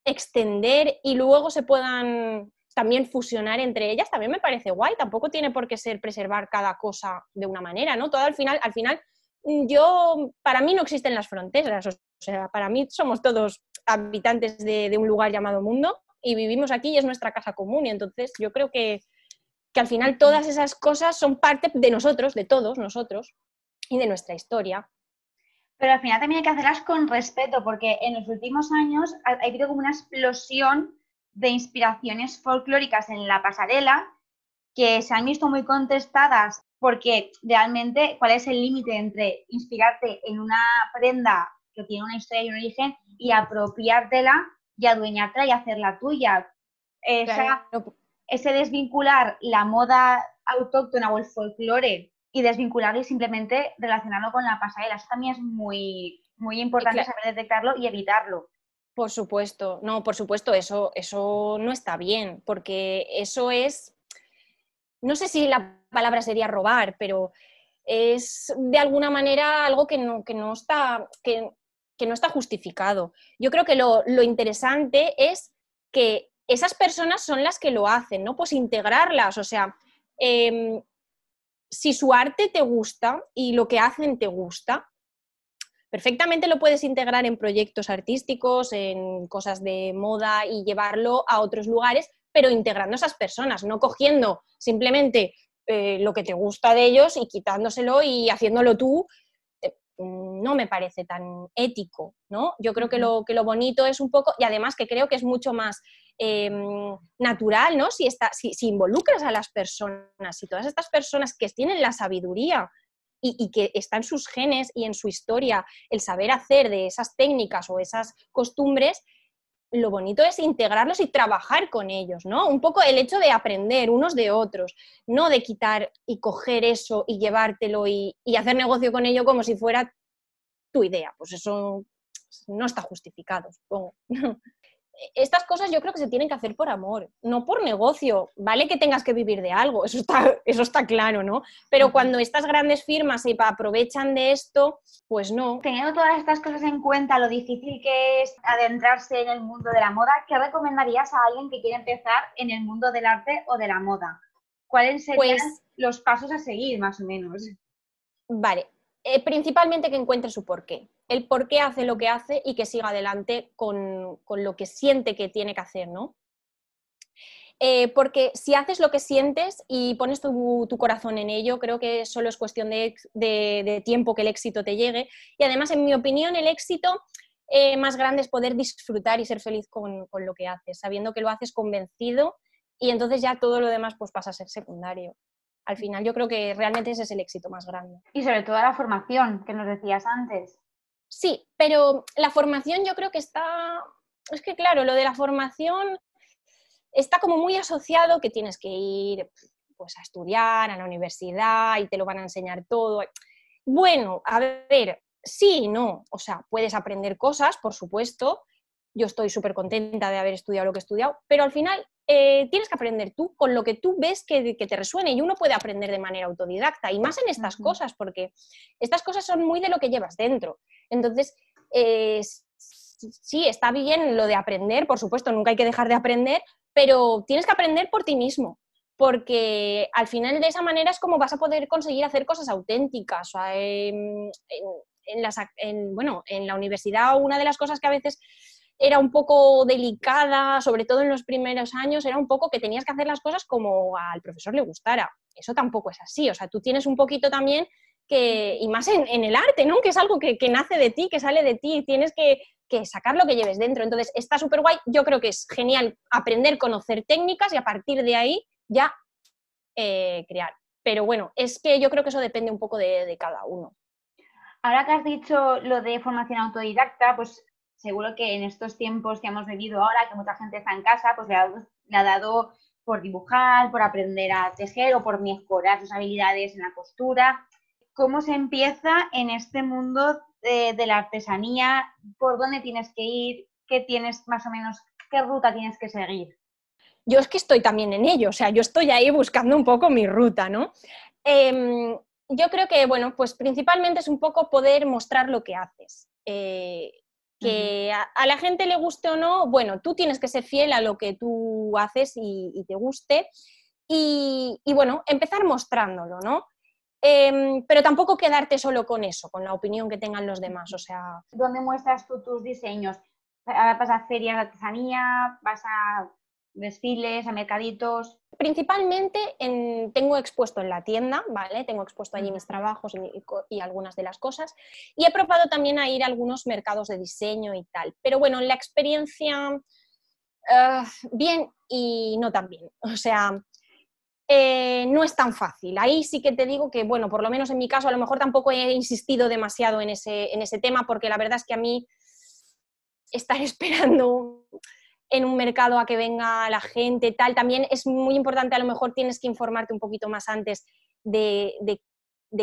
extender y luego se puedan también fusionar entre ellas, también me parece guay. Tampoco tiene por qué ser preservar cada cosa de una manera, ¿no? Todo al final, al final yo, para mí no existen las fronteras, o sea, para mí somos todos habitantes de, un lugar llamado mundo y vivimos aquí y es nuestra casa común y entonces yo creo que, que al final todas esas cosas son parte de nosotros, de todos nosotros y de nuestra historia. Pero al final también hay que hacerlas con respeto, porque en los últimos años ha habido como una explosión de inspiraciones folclóricas en la pasarela que se han visto muy contestadas porque realmente cuál es el límite entre inspirarte en una prenda que tiene una historia y un origen y apropiártela y adueñártela y hacerla tuya. Ese desvincular la moda autóctona o el folclore y desvincularlo y simplemente relacionarlo con la pasarela. Eso también es muy, muy importante saber detectarlo y evitarlo. Por supuesto, no, por supuesto, eso, eso no está bien, porque eso es no sé si la palabra sería robar, pero es de alguna manera algo que no, no, está, que, no está justificado. Yo creo que lo, interesante es que esas personas son las que lo hacen, ¿no? Pues integrarlas, o sea, em, si su arte te gusta y lo que hacen te gusta, perfectamente lo puedes integrar en proyectos artísticos, en cosas de moda y llevarlo a otros lugares, pero integrando a esas personas, no cogiendo simplemente eh, lo que te gusta de ellos y quitándoselo y haciéndolo tú, eh, no me parece tan ético, ¿no? Yo creo que lo, que lo bonito es un poco, y además que creo que es mucho más em, natural, ¿no? Si, está, si, involucras a las personas, si todas estas personas que tienen la sabiduría y, que está en sus genes y en su historia el saber hacer de esas técnicas o esas costumbres, lo bonito es integrarlos y trabajar con ellos, ¿no? Un poco el hecho de aprender unos de otros, no de quitar y coger eso y llevártelo y, y hacer negocio con ello como si fuera tu idea. Pues eso no está justificado, supongo. [laughs] estas cosas yo creo que se tienen que hacer por amor, no por negocio. Vale que tengas que vivir de algo, eso está, [laughs] eso está claro, ¿no? Pero cuando estas grandes firmas se aprovechan de esto, pues no. Teniendo todas estas cosas en cuenta, lo difícil que es adentrarse en el mundo de la moda, ¿qué recomendarías a alguien que quiere empezar en el mundo del arte o de la moda? ¿Cuáles serían pues los pasos a seguir, más o menos? Vale, eh, principalmente que encuentre su porqué, el por qué hace lo que hace y que siga adelante con, lo que siente que tiene que hacer, ¿no? Eh, porque si haces lo que sientes y pones tu, corazón en ello, creo que solo es cuestión de, tiempo que el éxito te llegue. Y además, en mi opinión, el éxito eh, más grande es poder disfrutar y ser feliz con, con, lo que haces, sabiendo que lo haces convencido y entonces ya todo lo demás pues, pasa a ser secundario al final yo creo que realmente ese es el éxito más grande. Y sobre todo la formación que nos decías antes. Sí, pero la formación yo creo que está, es que claro, lo de la formación está como muy asociado que tienes que ir pues, a estudiar a la universidad y te lo van a enseñar todo. Bueno, a ver, sí y no. O sea, puedes aprender cosas, por supuesto. Yo estoy súper contenta de haber estudiado lo que he estudiado, pero al final eh, tienes que aprender tú con lo que tú ves que, te resuene y uno puede aprender de manera autodidacta y más en estas cosas, porque estas cosas son muy de lo que llevas dentro. Entonces, eh, sí, está bien lo de aprender, por supuesto, nunca hay que dejar de aprender, pero tienes que aprender por ti mismo, porque al final de esa manera es como vas a poder conseguir hacer cosas auténticas. en, bueno, en la universidad una de las cosas que a veces era un poco delicada, sobre todo en los primeros años, era un poco que tenías que hacer las cosas como al profesor le gustara. Eso tampoco es así, o sea, tú tienes un poquito también que, y más en, el arte, ¿no? Que es algo que, nace de ti, que sale de ti, tienes que, sacar lo que lleves dentro. Entonces, está súper guay, yo creo que es genial aprender, conocer técnicas y a partir de ahí ya eh, crear. Pero bueno, es que yo creo que eso depende un poco de, cada uno. Ahora que has dicho lo de formación autodidacta, pues seguro que en estos tiempos que hemos vivido ahora, que mucha gente está en casa, pues le ha, dado por dibujar, por aprender a tejer o por mejorar sus habilidades en la costura. ¿Cómo se empieza en este mundo de, la artesanía? ¿Por dónde tienes que ir? ¿Qué tienes más o menos? ¿Qué ruta tienes que seguir? Yo es que estoy también en ello, o sea, yo estoy ahí buscando un poco mi ruta, ¿no? Em, yo creo que, bueno, pues principalmente es un poco poder mostrar lo que haces. Eh, que a, la gente le guste o no, bueno, tú tienes que ser fiel a lo que tú haces y, te guste. Y, bueno, empezar mostrándolo, ¿no? Em, pero tampoco quedarte solo con eso, con la opinión que tengan los demás, o sea... ¿Dónde muestras tú tus diseños? ¿Vas a ferias de artesanía? ¿Vas a desfiles, a mercaditos? Principalmente tengo expuesto en la tienda, ¿vale? Tengo expuesto allí mis trabajos y, algunas de las cosas. Y he probado también a ir a algunos mercados de diseño y tal. Pero bueno, la experiencia, ah, bien y no tan bien. [laughs] O sea, eh, no es tan fácil. Ahí sí que te digo que, bueno, por lo menos en mi caso, a lo mejor tampoco he insistido demasiado en ese, en ese tema, porque la verdad es que a mí estar [laughs] esperando en un mercado a que venga la gente, tal. También es muy importante, a lo mejor tienes que informarte un poquito más antes de,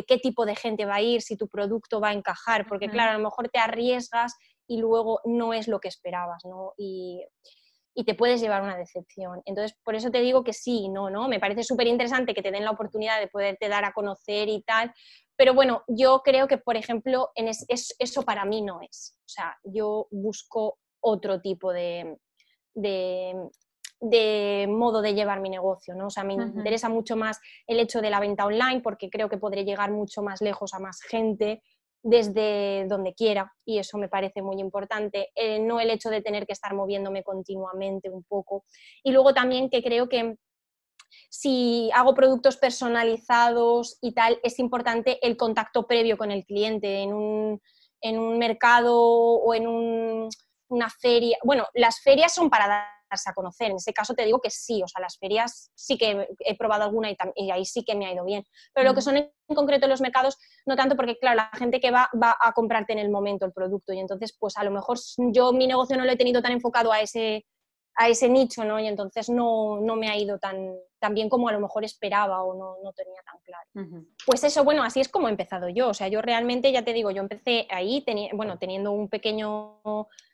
qué tipo de gente va a ir, si tu producto va a encajar, porque claro, a lo mejor te arriesgas y luego no es lo que esperabas, ¿no? Y, te puedes llevar una decepción. Entonces, por eso te digo que sí, no, ¿no? Me parece súper interesante que te den la oportunidad de poderte dar a conocer y tal, pero bueno, yo creo que, por ejemplo, en eso para mí no es. O sea, yo busco otro tipo de, de, modo de llevar mi negocio, ¿no? O sea, me interesa mucho más el hecho de la venta online porque creo que podré llegar mucho más lejos a más gente desde donde quiera y eso me parece muy importante, eh, no el hecho de tener que estar moviéndome continuamente un poco. Y luego también que creo que si hago productos personalizados y tal, es importante el contacto previo con el cliente en un, en un mercado o en un una feria, bueno, las ferias son para darse a conocer, en ese caso te digo que sí, o sea, las ferias sí que he probado alguna y, ahí sí que me ha ido bien, pero lo que son en concreto los mercados, no tanto porque, claro, la gente que va va a comprarte en el momento el producto y entonces, pues a lo mejor yo mi negocio no lo he tenido tan enfocado a ese, a ese nicho, ¿no? Y entonces no, no me ha ido tan, tan, bien como a lo mejor esperaba o no, no tenía tan claro. Pues eso, bueno, así es como he empezado yo. O sea, yo realmente, ya te digo, yo empecé ahí, bueno, teniendo un pequeño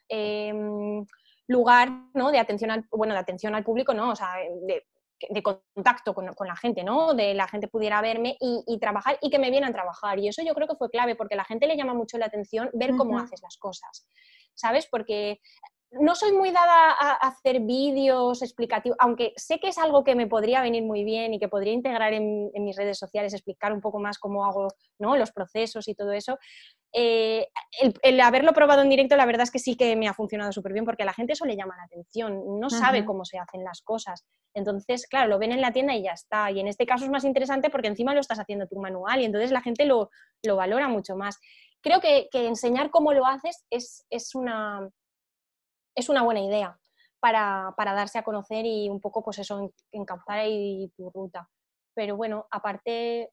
Em, lugar ¿no? de, atención al, bueno, de atención al público, ¿no? o sea, de, contacto con, la gente, ¿no? De la gente pudiera verme y, trabajar y que me vieran a trabajar. Y eso yo creo que fue clave porque a la gente le llama mucho la atención ver cómo haces las cosas, ¿sabes? Porque no soy muy dada a hacer vídeos explicativos, aunque sé que es algo que me podría venir muy bien y que podría integrar en, mis redes sociales, explicar un poco más cómo hago ¿no? los procesos y todo eso. Eh, el, haberlo probado en directo, la verdad es que sí que me ha funcionado súper bien porque a la gente eso le llama la atención, no sabe cómo se hacen las cosas. Entonces, claro, lo ven en la tienda y ya está. Y en este caso es más interesante porque encima lo estás haciendo tu manual y entonces la gente lo, valora mucho más. Creo que, enseñar cómo lo haces es, es una es una buena idea para, darse a conocer y un poco, pues eso, encauzar ahí tu ruta. Pero bueno, aparte,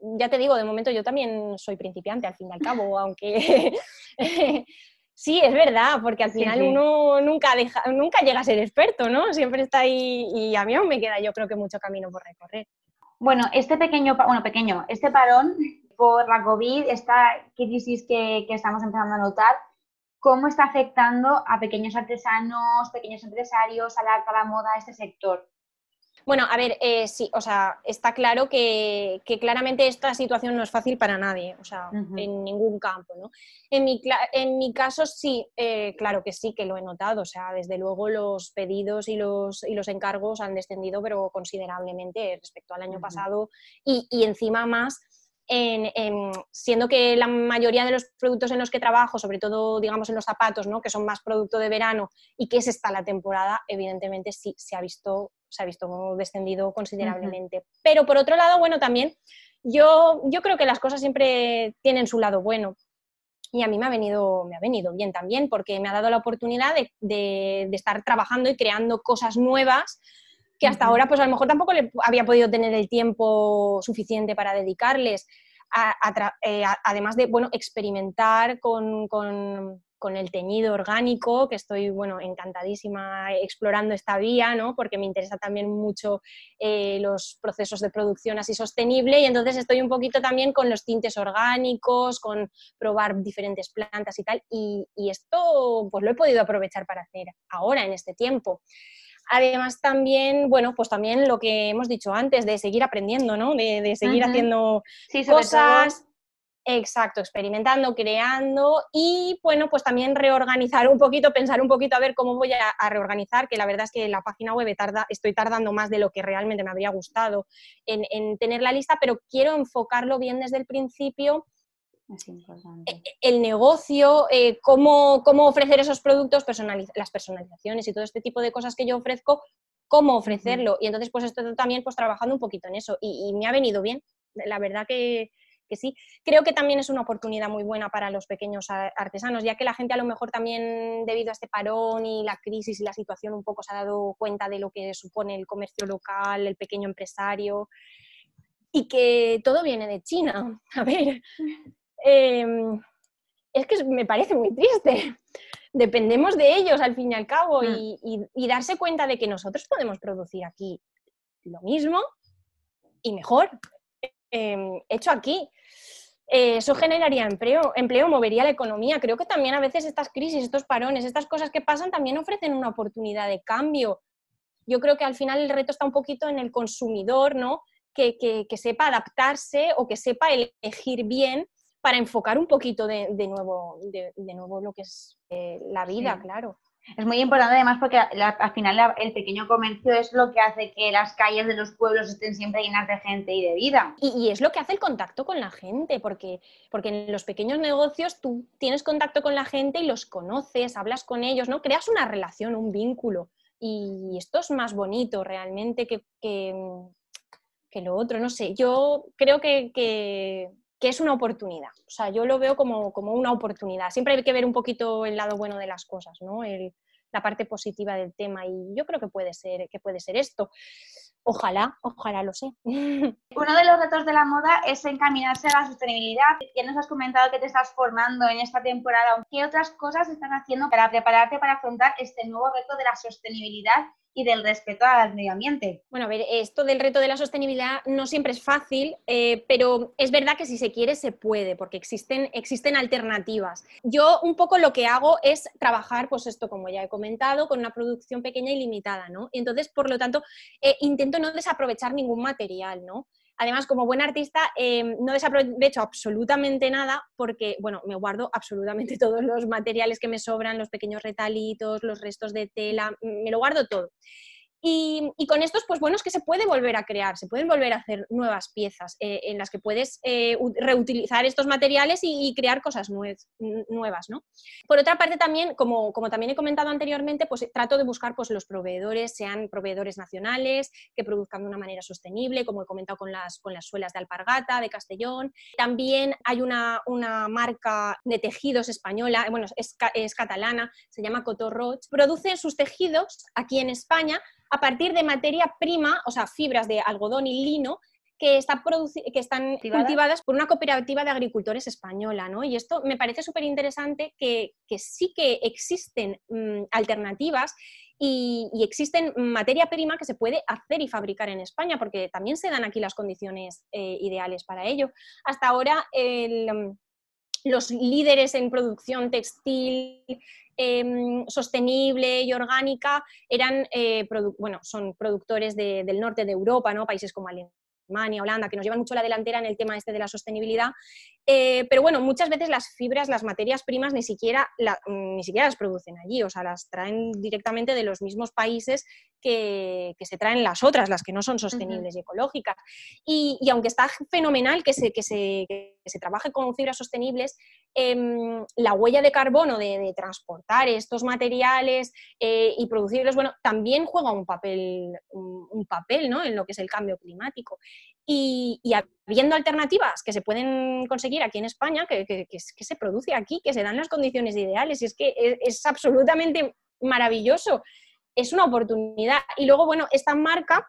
ya te digo, de momento yo también soy principiante, al fin y al cabo, [laughs] aunque [laughs] Sí, es verdad, porque al final uno nunca, deja, nunca llega a ser experto, ¿no? Siempre está ahí y a mí aún me queda yo creo que mucho camino por recorrer. Bueno, este pequeño, bueno, pequeño, este parón por la COVID, esta crisis que, que estamos empezando a notar, ¿cómo está afectando a pequeños artesanos, pequeños empresarios, a la, a la moda, a este sector? Bueno, a ver, eh, sí, o sea, está claro que, claramente esta situación no es fácil para nadie, o sea, en ningún campo, ¿no? En mi, en mi caso sí, eh, claro que sí, que lo he notado, o sea, desde luego los pedidos y los, y los encargos han descendido, pero considerablemente respecto al año pasado y, y encima más en, siendo que la mayoría de los productos en los que trabajo, sobre todo digamos en los zapatos, ¿no? que son más producto de verano y que es esta la temporada, evidentemente sí se ha visto, se ha visto descendido considerablemente. Pero por otro lado, bueno, también yo, yo creo que las cosas siempre tienen su lado bueno. Y a mí me ha venido, me ha venido bien también, porque me ha dado la oportunidad de, de estar trabajando y creando cosas nuevas que hasta ahora pues a lo mejor tampoco le había podido tener el tiempo suficiente para dedicarles. Eh, además de, bueno, experimentar con, el teñido orgánico, que estoy, bueno, encantadísima explorando esta vía, ¿no? Porque me interesa también mucho eh, los procesos de producción así sostenible y entonces estoy un poquito también con los tintes orgánicos, con probar diferentes plantas y tal, y, y esto pues lo he podido aprovechar para hacer ahora, en este tiempo. Además también, bueno, pues también lo que hemos dicho antes, de seguir aprendiendo, ¿no? De, seguir haciendo cosas. Exacto, experimentando, creando y bueno, pues también reorganizar un poquito, pensar un poquito a ver cómo voy a, reorganizar, que la verdad es que la página web tarda, estoy tardando más de lo que realmente me habría gustado en, en tener la lista, pero quiero enfocarlo bien desde el principio e, el negocio, eh, cómo, ofrecer esos productos, las personalizaciones y todo este tipo de cosas que yo ofrezco, cómo ofrecerlo. Y entonces, pues estoy también pues, trabajando un poquito en eso y, me ha venido bien. La verdad que, sí. Creo que también es una oportunidad muy buena para los pequeños artesanos, ya que la gente a lo mejor también debido a este parón y la crisis y la situación un poco se ha dado cuenta de lo que supone el comercio local, el pequeño empresario y que todo viene de China. [laughs] A ver, Em, es que me parece muy triste. [laughs] Dependemos de ellos al fin y al cabo mm. y, darse cuenta de que nosotros podemos producir aquí lo mismo y mejor, em, hecho aquí. Eh, eso generaría empleo, empleo, movería la economía. Creo que también a veces estas crisis, estos parones, estas cosas que pasan también ofrecen una oportunidad de cambio. Yo creo que al final el reto está un poquito en el consumidor, ¿no? Que, que sepa adaptarse o que sepa elegir bien para enfocar un poquito de, nuevo, de, nuevo lo que es eh, la vida, claro. Es muy importante además porque al final el pequeño comercio es lo que hace que las calles de los pueblos estén siempre llenas de gente y de vida. Y, es lo que hace el contacto con la gente, porque, porque en los pequeños negocios tú tienes contacto con la gente y los conoces, hablas con ellos, ¿no? Creas una relación, un vínculo. Y esto es más bonito realmente que, que, lo otro, no sé. Yo creo que, que es una oportunidad. O sea, yo lo veo como, una oportunidad. Siempre hay que ver un poquito el lado bueno de las cosas, ¿no? la parte positiva del tema y yo creo que puede ser, que puede ser esto. Ojalá, ojalá lo sé. [laughs] Uno de los retos de la moda es encaminarse a la sostenibilidad. Ya nos has comentado que te estás formando en esta temporada. ¿Qué otras cosas están haciendo para prepararte para afrontar este nuevo reto de la sostenibilidad y del respeto al medio ambiente. Bueno, a ver, esto del reto de la sostenibilidad no siempre es fácil, eh, pero es verdad que si se quiere se puede, porque existen, existen alternativas. Yo un poco lo que hago es trabajar, pues esto como ya he comentado, con una producción pequeña y limitada, ¿no? Entonces, por lo tanto, eh, intento no desaprovechar ningún material, ¿no? Además, como buen artista, eh, no desaprovecho absolutamente nada porque, bueno, me guardo absolutamente [laughs] todos los materiales que me sobran, los pequeños retalitos, los restos de tela, me lo guardo todo. Y, con estos, pues bueno, es que se puede volver a crear, se pueden volver a hacer nuevas piezas eh, en las que puedes eh, reutilizar estos materiales y, crear cosas nuevas, ¿no? Por otra parte, también, como, como, también he comentado anteriormente, pues trato de buscar pues, los proveedores, sean proveedores nacionales, que produzcan de una manera sostenible, como he comentado con las, con las suelas de alpargata, de Castellón. También hay una, una marca de tejidos española, bueno, es, es catalana, se llama Cotorroch, produce sus tejidos aquí en España a partir de materia prima, o sea, fibras de algodón y lino, que, está que están ¿Cultivadas? por una cooperativa de agricultores española, ¿no? Y esto me parece súper interesante que, sí que existen mm, alternativas y, existen materia prima que se puede hacer y fabricar en España, porque también se dan aquí las condiciones eh, ideales para ello. Hasta ahora, mm, los líderes en producción textil em, sostenible y orgánica eran, eh, bueno, son productores del norte de Europa, ¿no? países como Alemania Holanda, que nos llevan mucho la delantera en el tema este de la sostenibilidad. Eh, pero bueno, muchas veces las fibras, las materias primas, ni siquiera, ni siquiera las producen allí, o sea, las traen directamente de los mismos países que, se traen las otras, las que no son sostenibles y ecológicas. Y, aunque está fenomenal que se, que se, se trabaje con fibras sostenibles, em, la huella de carbono de, transportar estos materiales eh, y producirlos, bueno, también juega un papel, un, papel ¿no? en lo que es el cambio climático. Y, habiendo alternativas que se pueden conseguir aquí en España, que, que, se produce aquí, que se dan las condiciones ideales, y es que es, absolutamente maravilloso, es una oportunidad. Y luego, bueno, esta marca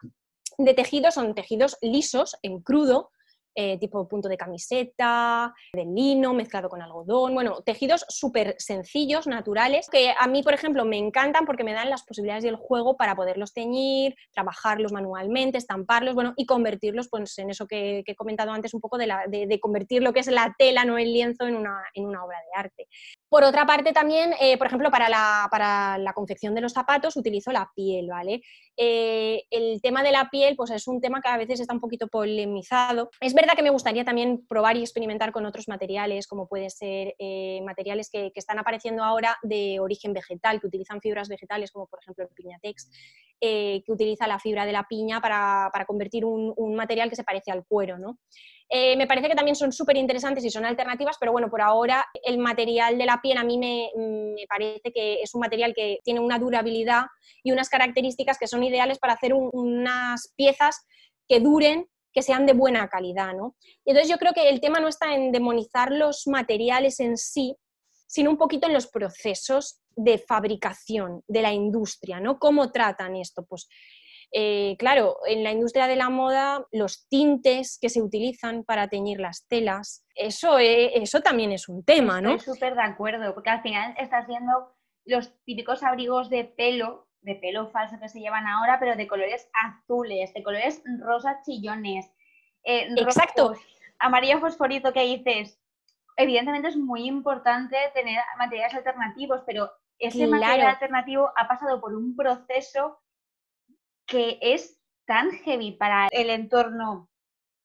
de tejidos son tejidos lisos, en crudo, eh, tipo punto de camiseta, de lino mezclado con algodón, bueno, tejidos súper sencillos, naturales, que a mí, por ejemplo, me encantan porque me dan las posibilidades del juego para poderlos teñir, trabajarlos manualmente, estamparlos, bueno, y convertirlos pues, en eso que, he comentado antes un poco de, convertir lo que es la tela, no el lienzo, en una, en una obra de arte. Por otra parte, también, eh, por ejemplo, para la, para la, confección de los zapatos utilizo la piel, ¿vale? Eh, el tema de la piel, pues es un tema que a veces está un poquito polemizado. Es verdad que me gustaría también probar y experimentar con otros materiales, como puede ser eh, materiales que, están apareciendo ahora de origen vegetal, que utilizan fibras vegetales, como por ejemplo el piñatex, que utiliza la fibra de la piña para, convertir un, material que se parece al cuero, ¿no? Eh, me parece que también son súper interesantes y son alternativas, pero bueno, por ahora el material de la piel a mí me, parece que es un material que tiene una durabilidad y unas características que son ideales para hacer unas piezas que duren que sean de buena calidad, ¿no? entonces yo creo que el tema no está en demonizar los materiales en sí, sino un poquito en los procesos de fabricación de la industria, ¿no? ¿Cómo tratan esto? Pues eh, claro, en la industria de la moda, los tintes que se utilizan para teñir las telas, eso, e, eso también es un tema, ¿no? Estoy súper de acuerdo, porque al final estás viendo los típicos abrigos de pelo, de pelo falso que se llevan ahora, pero de colores azules, de colores rosas chillones. Eh, Exacto. amarillo fosforito que dices. Evidentemente es muy importante tener materiales alternativos, pero ese material alternativo ha pasado por un proceso que es tan heavy para el entorno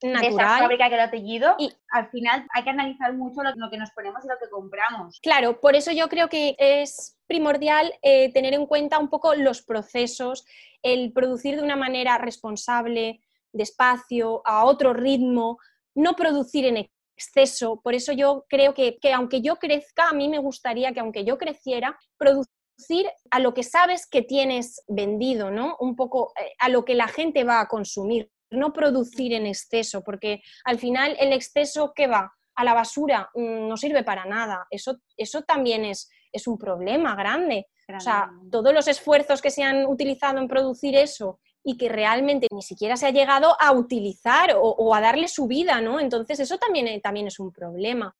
Natural. de esa fábrica que lo ha teñido, y al final hay que analizar mucho lo, que nos ponemos y lo que compramos. Claro, por eso yo creo que es primordial eh, tener en cuenta un poco los procesos, el producir de una manera responsable, despacio, a otro ritmo, no producir en exceso. Por eso yo creo que, que aunque yo crezca, a mí me gustaría que aunque yo creciera, producir a lo que sabes que tienes vendido, ¿no? Un poco eh, a lo que la gente va a consumir, no producir en exceso, porque al final el exceso que va a la basura mm, no sirve para nada. Eso, eso también es, es un problema grande. O sea, todos los esfuerzos que se han utilizado en producir eso y que realmente ni siquiera se ha llegado a utilizar o, a darle su vida, ¿no? Entonces eso también, eh, también es un problema.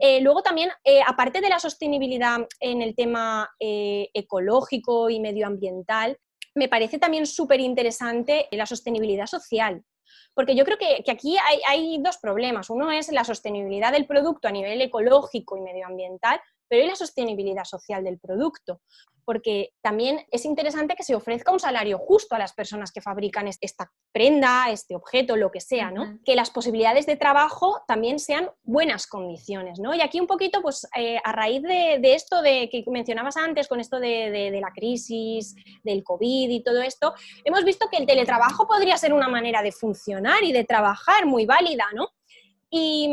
Eh, luego también, eh, aparte de la sostenibilidad en el tema eh, ecológico y medioambiental, me parece también súper interesante la sostenibilidad social. Porque yo creo que, aquí hay, hay, dos problemas. Uno es la sostenibilidad del producto a nivel ecológico y medioambiental, pero ¿y la sostenibilidad social del producto? porque también es interesante que se ofrezca un salario justo a las personas que fabrican esta prenda, este objeto, lo que sea, ¿no? Que las posibilidades de trabajo también sean buenas condiciones, ¿no? Y aquí un poquito, pues eh, a raíz de, esto de que mencionabas antes, con esto de, la crisis, del COVID y todo esto, hemos visto que el teletrabajo podría ser una manera de funcionar y de trabajar muy válida, ¿no? Y,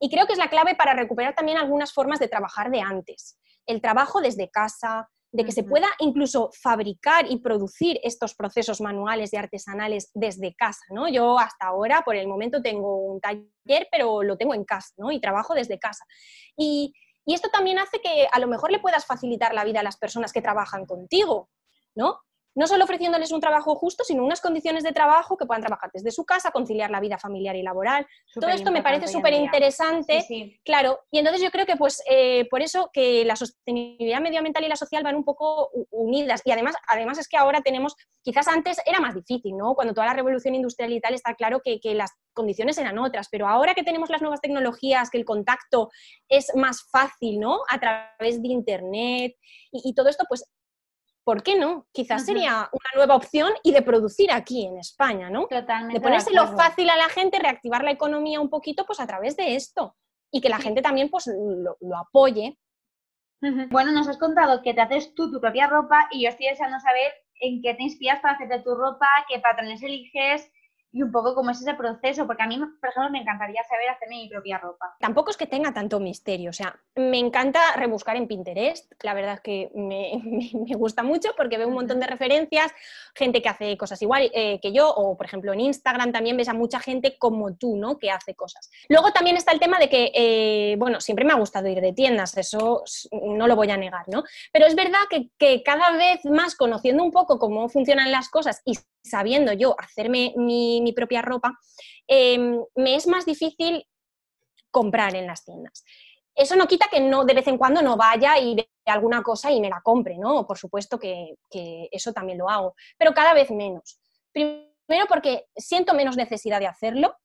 y creo que es la clave para recuperar también algunas formas de trabajar de antes el trabajo desde casa, de que se pueda incluso fabricar y producir estos procesos manuales y artesanales desde casa, ¿no? Yo hasta ahora, por el momento, tengo un taller, pero lo tengo en casa, ¿no? Y trabajo desde casa. Y, y esto también hace que a lo mejor le puedas facilitar la vida a las personas que trabajan contigo, ¿no? No solo ofreciéndoles un trabajo justo, sino unas condiciones de trabajo que puedan trabajar desde su casa, conciliar la vida familiar y laboral. Todo esto me parece súper interesante, claro, y entonces yo creo que pues eh, por eso que la sostenibilidad medioambiental y la social van un poco unidas y además, además es que ahora tenemos, quizás antes era más difícil, ¿no? Cuando toda la revolución industrial y tal está claro que, que las condiciones eran otras, pero ahora que tenemos las nuevas tecnologías, que el contacto es más fácil, ¿no? A través de Internet y, todo esto, pues ¿por qué no? Quizás sería una nueva opción y de producir aquí en España, ¿no? Totalmente. De ponérselo fácil a la gente, reactivar la economía un poquito, pues a través de esto. Y que la gente también pues lo, apoye. Bueno, nos has contado que te haces tú tu propia ropa y yo estoy deseando saber en qué te inspiras para hacerte tu ropa, qué patrones eliges, y un poco cómo es ese proceso, porque a mí, por ejemplo, me encantaría saber hacerme mi propia ropa. Tampoco es que tenga tanto misterio, o sea, me encanta rebuscar en Pinterest, la verdad es que me, [laughs] me, gusta mucho porque veo un montón de referencias, gente que hace cosas igual eh, que yo, o por ejemplo en Instagram también ves a mucha gente como tú, ¿no? Que hace cosas. Luego también está el tema de que, eh, bueno, siempre me ha gustado ir de tiendas, eso no lo voy a negar, ¿no? Pero es verdad que, que cada vez más conociendo un poco cómo funcionan las cosas y sabiendo yo hacerme mi, propia ropa, em, me es más difícil comprar en las tiendas. Eso no quita que no de vez en cuando no vaya y vea alguna cosa y me la compre, ¿no? Por supuesto que, eso también lo hago, pero cada vez menos. Primero porque siento menos necesidad de hacerlo.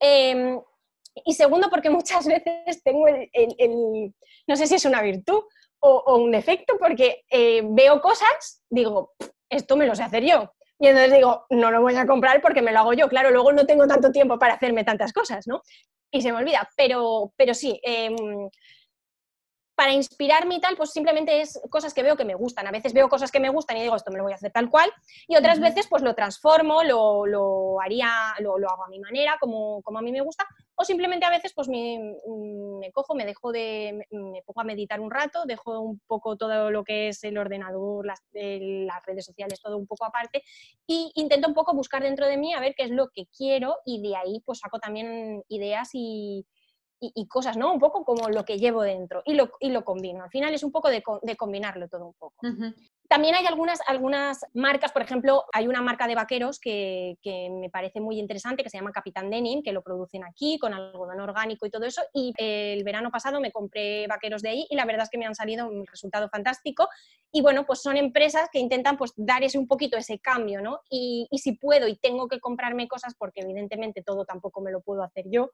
Em, y segundo porque [laughs] muchas veces tengo el, no sé si es una virtud o, un defecto, porque eh, veo cosas, digo, esto me lo sé hacer yo. Y entonces digo, no lo voy a comprar porque me lo hago yo. Claro, luego no tengo tanto tiempo para hacerme tantas cosas, ¿no? Y se me olvida. Pero, pero sí, em, para inspirarme y tal, pues simplemente es cosas que veo que me gustan. A veces veo cosas que me gustan y digo, esto me lo voy a hacer tal cual, y otras veces pues lo transformo, lo, haría, lo, hago a mi manera, como, como, a mí me gusta, o simplemente a veces pues me, me, cojo, me dejo de, me pongo a meditar un rato, dejo un poco todo lo que es el ordenador, las, las redes sociales, todo un poco aparte, y intento un poco buscar dentro de mí a ver qué es lo que quiero y de ahí pues saco también ideas y, y, cosas, ¿no? Un poco como lo que llevo dentro y lo, y lo combino. Al final es un poco de, de combinarlo todo un poco. También hay algunas, algunas marcas, por ejemplo, hay una marca de vaqueros que, me parece muy interesante, que se llama Capitán Denim, que lo producen aquí con algodón orgánico y todo eso. Y el verano pasado me compré vaqueros de ahí y la verdad es que me han salido un resultado fantástico. Y bueno, pues son empresas que intentan pues dar ese un poquito ese cambio, ¿no? Y, y si puedo y tengo que comprarme cosas, porque evidentemente todo tampoco me lo puedo hacer yo,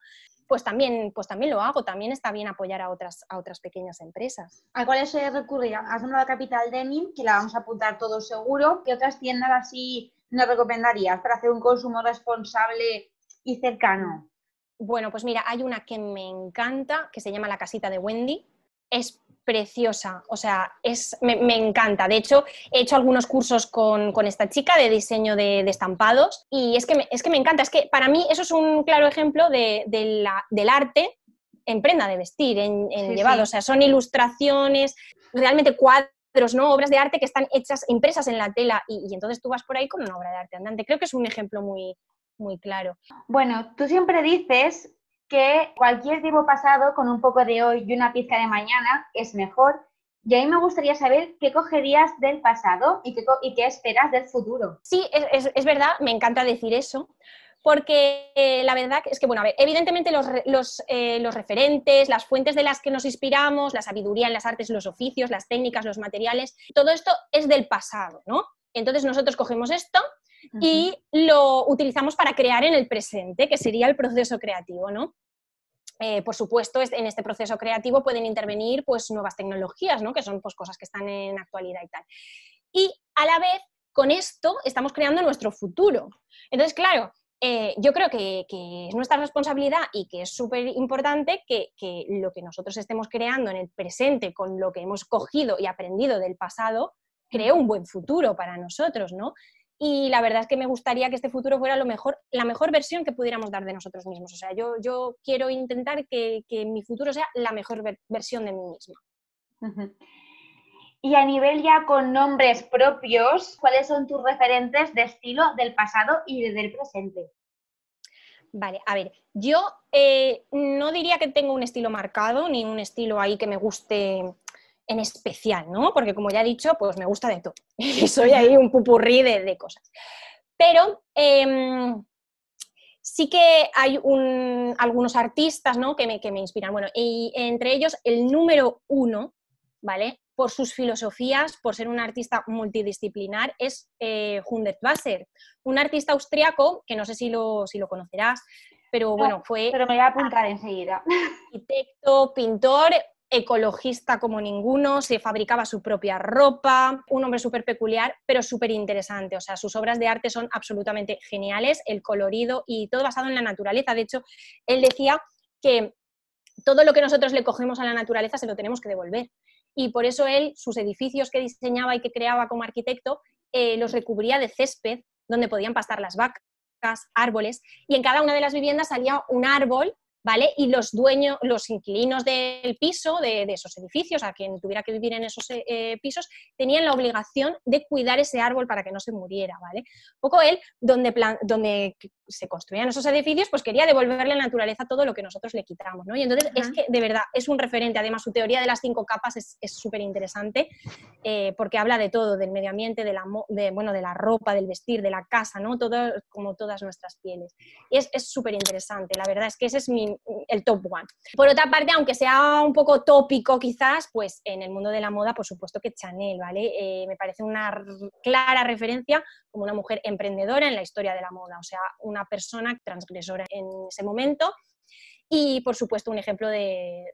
pues también, pues también lo hago. También está bien apoyar a otras, a otras pequeñas empresas. ¿A cuáles se recurría? Has nombrado Capital Denim, que la vamos a apuntar todo seguro. ¿Qué otras tiendas así nos recomendarías para hacer un consumo responsable y cercano? Bueno, pues mira, hay una que me encanta, que se llama La Casita de Wendy. Es preciosa, o sea, es, me, encanta. De hecho, he hecho algunos cursos con, esta chica de diseño de, estampados y es que, me, es que me encanta. Es que para mí eso es un claro ejemplo de, la, del arte en prenda de vestir, en, llevado. O sea, son ilustraciones, realmente cuadros ¿no? obras de arte que están hechas, impresas en la tela y, entonces tú vas por ahí con una obra de arte andante. Creo que es un ejemplo muy, muy claro. Bueno, tú siempre dices que cualquier tiempo pasado con un poco de hoy y una pizca de mañana es mejor. Y a mí me gustaría saber qué cogerías del pasado y qué, y qué esperas del futuro. Sí, es, es, verdad, me encanta decir eso, porque eh, la verdad es que, bueno, a ver, evidentemente los, eh, los, referentes, las fuentes de las que nos inspiramos, la sabiduría en las artes, los oficios, las técnicas, los materiales, todo esto es del pasado, ¿no? Entonces nosotros cogemos esto y lo utilizamos para crear en el presente, que sería el proceso creativo, ¿no? Eh, por supuesto, en este proceso creativo pueden intervenir pues, nuevas tecnologías, ¿no? que son pues, cosas que están en actualidad y tal. Y a la vez, con esto estamos creando nuestro futuro. Entonces, claro, eh, yo creo que, es nuestra responsabilidad y que es súper importante que, lo que nosotros estemos creando en el presente con lo que hemos cogido y aprendido del pasado cree un buen futuro para nosotros, ¿no? Y la verdad es que me gustaría que este futuro fuera lo mejor, la mejor versión que pudiéramos dar de nosotros mismos. O sea, yo, yo quiero intentar que, mi futuro sea la mejor versión de mí misma. Y a nivel ya con nombres propios, ¿cuáles son tus referentes de estilo del pasado y del presente? Vale, a ver, yo eh, no diría que tengo un estilo marcado, ni un estilo ahí que me guste en especial, ¿no? Porque como ya he dicho, pues me gusta de todo. Y [laughs] soy ahí un pupurrí de, cosas. Pero em, sí que hay algunos artistas ¿no? que, me, que me inspiran. Bueno, y entre ellos el número uno, ¿vale? Por sus filosofías, por ser un artista multidisciplinar, es eh, Hundert Wasser, un artista austriaco que no sé si lo, si lo conocerás, pero bueno, fue... Pero me voy a apuntar enseguida. Arquitecto, pintor, ecologista como ninguno, se fabricaba su propia ropa, un hombre súper peculiar, pero súper interesante. O sea, sus obras de arte son absolutamente geniales, el colorido y todo basado en la naturaleza. De hecho, él decía que todo lo que nosotros le cogemos a la naturaleza se lo tenemos que devolver. Y por eso él, sus edificios que diseñaba y que creaba como arquitecto, eh, los recubría de césped donde podían pastar las vacas árboles, y en cada una de las viviendas salía un árbol ¿vale? Y los dueños, los inquilinos del piso, de, esos edificios, a quien tuviera que vivir en esos eh, pisos, tenían la obligación de cuidar ese árbol para que no se muriera, ¿vale? Un poco él, donde, plan, donde se construían esos edificios, pues quería devolverle a la naturaleza todo lo que nosotros le quitamos, ¿no? Y entonces es que, de verdad, es un referente. Además, su teoría de las cinco capas es súper interesante eh, porque habla de todo, del medio ambiente, de la, de, bueno, de la ropa, del vestir, de la casa, ¿no? Todo como todas nuestras pieles. Y es súper interesante. La verdad es que ese es mi, el top one. Por otra parte, aunque sea un poco tópico quizás, pues en el mundo de la moda, por supuesto que Chanel, ¿vale? Eh, me parece una clara referencia como una mujer emprendedora en la historia de la moda, o sea, una persona transgresora en ese momento y por supuesto un ejemplo de,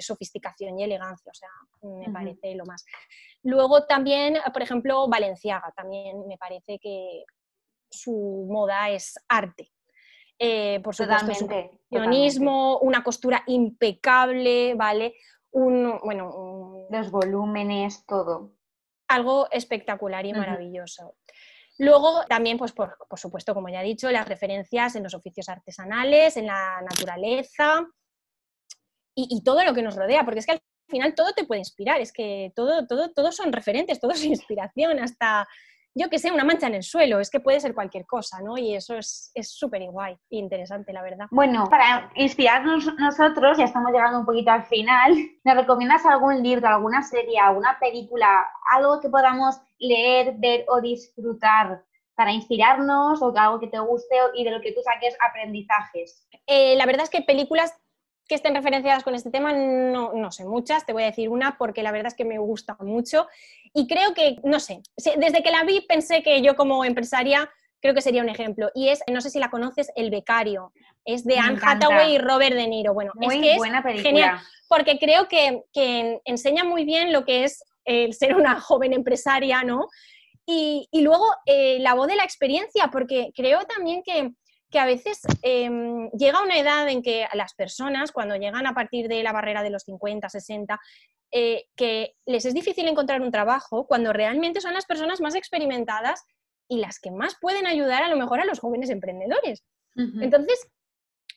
sofisticación y elegancia, o sea, me parece lo más. Luego también, por ejemplo, Valenciaga, también me parece que su moda es arte. Eh, por supuesto, su una costura impecable, ¿vale? Un, bueno, Los volúmenes, todo. Algo espectacular y maravilloso. Luego también, pues por, supuesto, como ya he dicho, las referencias en los oficios artesanales, en la naturaleza y, todo lo que nos rodea, porque es que al final todo te puede inspirar, es que todo, todo, todos son referentes, todo es inspiración, hasta, yo que sé, una mancha en el suelo, es que puede ser cualquier cosa, ¿no? Y eso es súper guay e interesante, la verdad. Bueno, para inspirarnos nosotros, ya estamos llegando un poquito al final, [laughs] ¿me recomiendas algún libro, alguna serie, alguna película, algo que podamos leer, ver o disfrutar para inspirarnos o algo que te guste y de lo que tú saques aprendizajes? Eh, la verdad es que películas que estén referenciadas con este tema no, no, sé muchas, te voy a decir una porque la verdad es que me gusta mucho y creo que, no sé, desde que la vi pensé que yo como empresaria creo que sería un ejemplo y es, no sé si la conoces, El Becario, es de Anne Hathaway y Robert De Niro. Bueno, muy es que buena película. genial porque creo que, que enseña muy bien lo que es el ser una joven empresaria, ¿no? Y, luego eh, la voz de la experiencia, porque creo también que, a veces em, llega una edad en que las personas, cuando llegan a partir de la barrera de los 50, 60, eh, que les es difícil encontrar un trabajo cuando realmente son las personas más experimentadas y las que más pueden ayudar a lo mejor a los jóvenes emprendedores. Entonces,